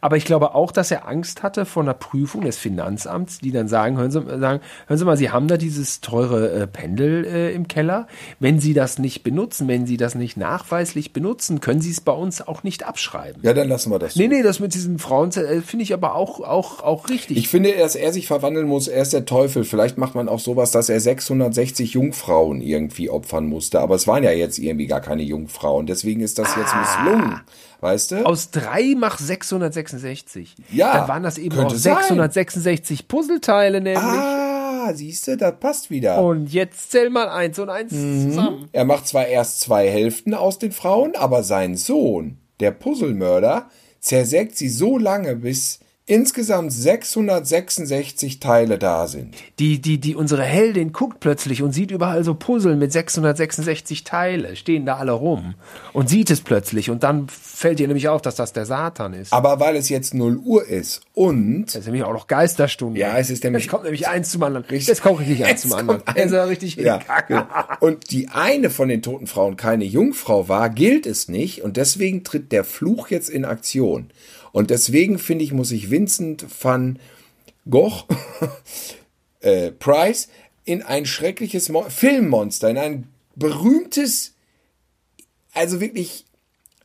Aber ich glaube auch, dass er Angst hatte vor einer Prüfung des Finanzamts, die dann sagen, hören Sie, sagen, hören Sie mal, Sie haben da dieses teure äh, Pendel äh, im Keller. Wenn Sie das nicht benutzen, wenn Sie das nicht nachweislich benutzen, können Sie es bei uns auch nicht abschreiben. Ja, dann lassen wir das. so. Nee, nee, das mit diesen Frauen äh, finde ich aber auch, auch, auch richtig. Ich finde, dass er sich verwandeln muss. Er ist der Teufel. Vielleicht macht man auch sowas, dass er 660 Jungfrauen irgendwie opfern musste. Aber es waren ja jetzt irgendwie gar keine Jungfrauen. Deswegen ist das jetzt misslungen. Weißt du? aus drei mach 666. Ja, Dann waren das eben auch sein. 666 Puzzleteile nämlich. Ah, siehst du, das passt wieder. Und jetzt zähl mal eins und eins Mhm. zusammen. Er macht zwar erst zwei Hälften aus den Frauen, aber sein Sohn, der Puzzlemörder, zersägt sie so lange, bis insgesamt 666 Teile da sind. Die, die, die, unsere Heldin guckt plötzlich und sieht überall so Puzzle mit 666 Teile, stehen da alle rum und sieht es plötzlich und dann fällt ihr nämlich auf, dass das der Satan ist. Aber weil es jetzt 0 Uhr ist und Das ist nämlich auch noch Geisterstunde. Ja, es ist nämlich- Jetzt kommt nämlich eins zum anderen. Jetzt kommt richtig eins zum anderen. Jetzt ein- er richtig ja, hinkacke. genau. Und die eine von den toten Frauen keine Jungfrau war, gilt es nicht und deswegen tritt der Fluch jetzt in Aktion. Und deswegen finde ich, muss ich Vincent van Gogh äh, Price in ein schreckliches Mo Filmmonster, in ein berühmtes, also wirklich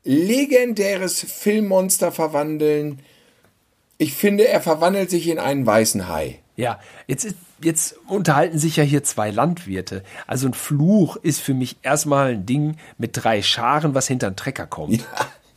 legendäres Filmmonster verwandeln. Ich finde, er verwandelt sich in einen weißen Hai. Ja, jetzt, ist, jetzt unterhalten sich ja hier zwei Landwirte. Also ein Fluch ist für mich erstmal ein Ding mit drei Scharen, was hinter einen Trecker kommt.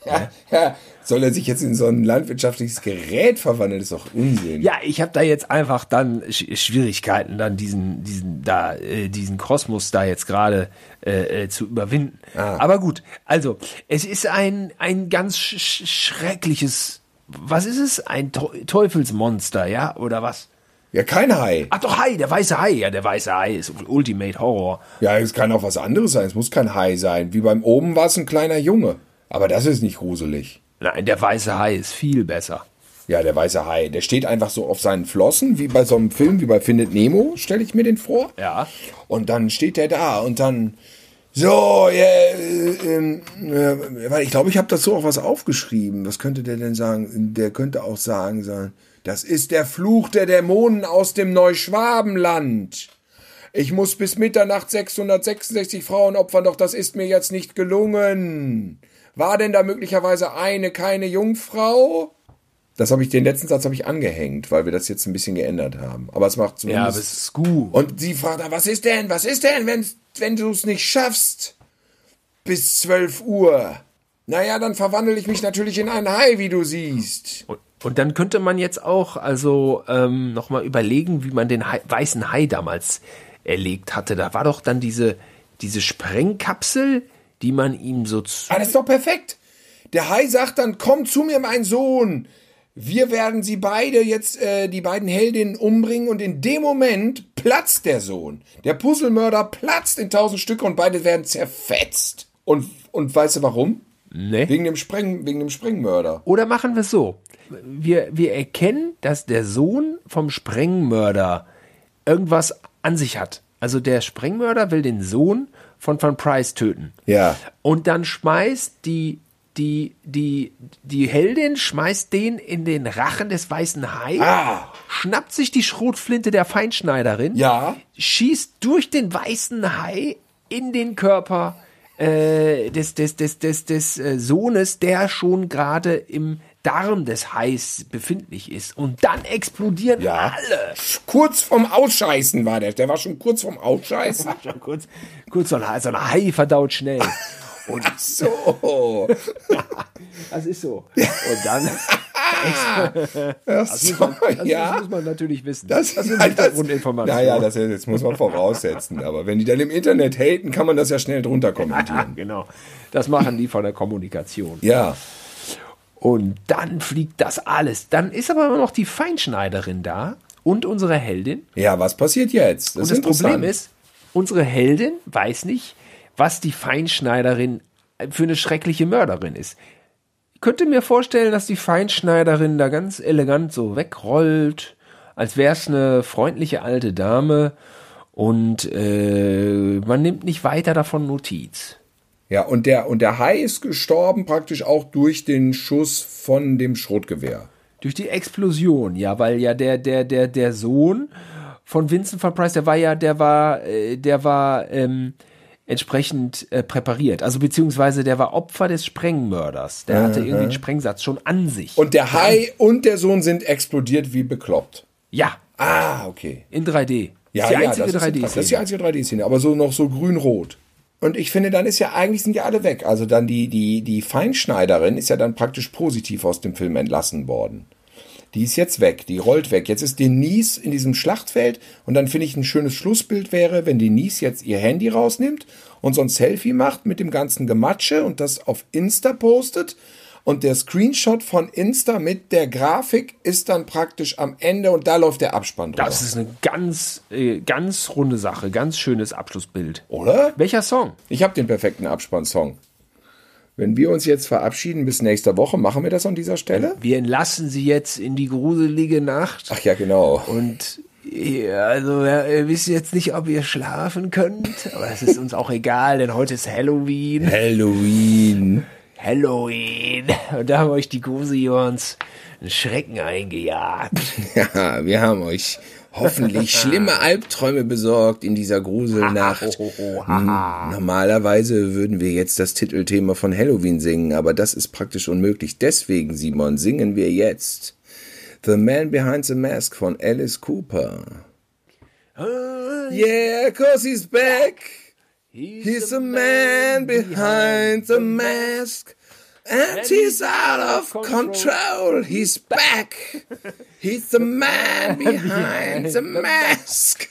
Ja, ja, soll er sich jetzt in so ein landwirtschaftliches Gerät verwandeln? Das ist doch Unsinn. Ja, ich habe da jetzt einfach dann Sch Schwierigkeiten, dann diesen, diesen, da, äh, diesen Kosmos da jetzt gerade äh, äh, zu überwinden. Aber gut, also es ist ein, ein ganz sch sch schreckliches, was ist es? Ein Teu- Teufelsmonster, ja? Oder was? Ja, kein Hai. Ach doch, Hai, der weiße Hai. Ja, der weiße Hai ist Ultimate Horror. Ja, es kann auch was anderes sein. Es muss kein Hai sein. Wie beim oben war es ein kleiner Junge. Aber das ist nicht gruselig. Nein, der weiße Hai ist viel besser. Ja, der weiße Hai, der steht einfach so auf seinen Flossen, wie bei so einem Film, wie bei Findet Nemo, stelle ich mir den vor. Ja. Und dann steht der da und dann so, ja, äh, ähm, äh, weil ich glaube, ich habe so auch was aufgeschrieben. Was könnte der denn sagen? Der könnte auch sagen, sagen, das ist der Fluch der Dämonen aus dem Neuschwabenland. Ich muss bis Mitternacht 666 Frauen opfern, doch das ist mir jetzt nicht gelungen. War denn da möglicherweise eine keine Jungfrau? Das habe ich, den letzten Satz habe ich angehängt, weil wir das jetzt ein bisschen geändert haben. Aber es macht Ja, zumindest. aber es ist gut. Und sie fragt dann, was ist denn, was ist denn, wenn, wenn du es nicht schaffst? Bis 12 Uhr. Naja, dann verwandle ich mich natürlich in einen Hai, wie du siehst. Und, und dann könnte man jetzt auch also ähm, nochmal überlegen, wie man den Hai, weißen Hai damals erlegt hatte. Da war doch dann diese, diese Sprengkapsel, die man ihm so zu. Ah, das ist doch perfekt. Der Hai sagt dann, komm zu mir, mein Sohn. Wir werden sie beide jetzt, äh, die beiden Heldinnen umbringen und in dem Moment platzt der Sohn. Der Puzzlemörder platzt in tausend Stücke und beide werden zerfetzt. Und, und weißt du warum? Ne? Wegen dem Spreng, wegen dem Sprengmörder. Oder machen wir es so. Wir, wir erkennen, dass der Sohn vom Sprengmörder irgendwas an sich hat. Also der Sprengmörder will den Sohn von Van Price töten. Ja. Und dann schmeißt die die, die, die Heldin schmeißt den in den Rachen des weißen Hai, Ah. schnappt sich die Schrotflinte der Feinschneiderin, Ja. schießt durch den weißen Hai in den Körper äh, des, des, des, des, des äh, Sohnes, der schon gerade im Darm des Hais befindlich ist. Und dann explodieren Ja. alle. Kurz vorm Ausscheißen war der. Der war schon kurz vorm Ausscheißen. Schon kurz, kurz so ein, so ein Hai verdaut schnell. Und Ach so. das ist so. Und dann. Das, so. muss man, das ja. muss man natürlich wissen. Das, sind ja, das, Hintergrundinformationen. naja, das, das muss man voraussetzen. Aber wenn die dann im Internet haten, kann man das ja schnell drunter kommentieren. genau. Das machen die von der Kommunikation. Ja. Und dann fliegt das alles. Dann ist aber immer noch die Feinschneiderin da und unsere Heldin. Ja, was passiert jetzt? und das. Problem ist, unsere Heldin weiß nicht, was die Feinschneiderin für eine schreckliche Mörderin ist. Ich könnte mir vorstellen, dass die Feinschneiderin da ganz elegant so wegrollt, als wäre es eine freundliche alte Dame und äh, man nimmt nicht weiter davon Notiz. Ja, und der, und der Hai ist gestorben praktisch auch durch den Schuss von dem Schrotgewehr. Durch die Explosion, ja, weil ja der, der, der, der Sohn von Vincent van Price, der war ja, der war, äh, der war ähm, entsprechend äh, präpariert. Also beziehungsweise der war Opfer des Sprengmörders. Der hatte irgendwie einen Sprengsatz schon an sich. Und der Hai und der Sohn sind explodiert wie bekloppt. ja, Ah, okay. in 3D. Ja, ist die ja, einzige das, ist, 3D. das ist die einzige 3D-Szene, aber so noch so grün-rot. Und ich finde, dann ist ja eigentlich sind ja alle weg. Also dann die, die, die Feinschneiderin ist ja dann praktisch positiv aus dem Film entlassen worden. Die ist jetzt weg, die rollt weg. Jetzt ist Denise in diesem Schlachtfeld und dann finde ich ein schönes Schlussbild wäre, wenn Denise jetzt ihr Handy rausnimmt und so ein Selfie macht mit dem ganzen Gematsche und das auf Insta postet und der Screenshot von Insta mit der Grafik ist dann praktisch am Ende und da läuft der Abspann drüber. Das ist eine ganz, äh, ganz runde Sache, ganz schönes Abschlussbild. Oder? Welcher Song? Ich habe den perfekten Abspannsong. Wenn wir uns jetzt verabschieden bis nächste Woche, machen wir das an dieser Stelle? Wir entlassen sie jetzt in die gruselige Nacht. Ach ja, genau. Und ja, also ja, ihr wisst jetzt nicht, ob ihr schlafen könnt, aber es ist uns auch egal, denn heute ist Halloween. Halloween. Halloween. Und da haben euch die Gruseljons einen Schrecken eingejagt. Ja, wir haben euch hoffentlich schlimme Albträume besorgt in dieser Gruselnacht. Hm, Normalerweise würden wir jetzt das Titelthema von Halloween singen, aber das ist praktisch unmöglich. Deswegen, Simon, singen wir jetzt The Man Behind the Mask von Alice Cooper. Yeah, cause he's back. He's the man behind the mask. And he's out of control. He's back. He's the man behind the mask.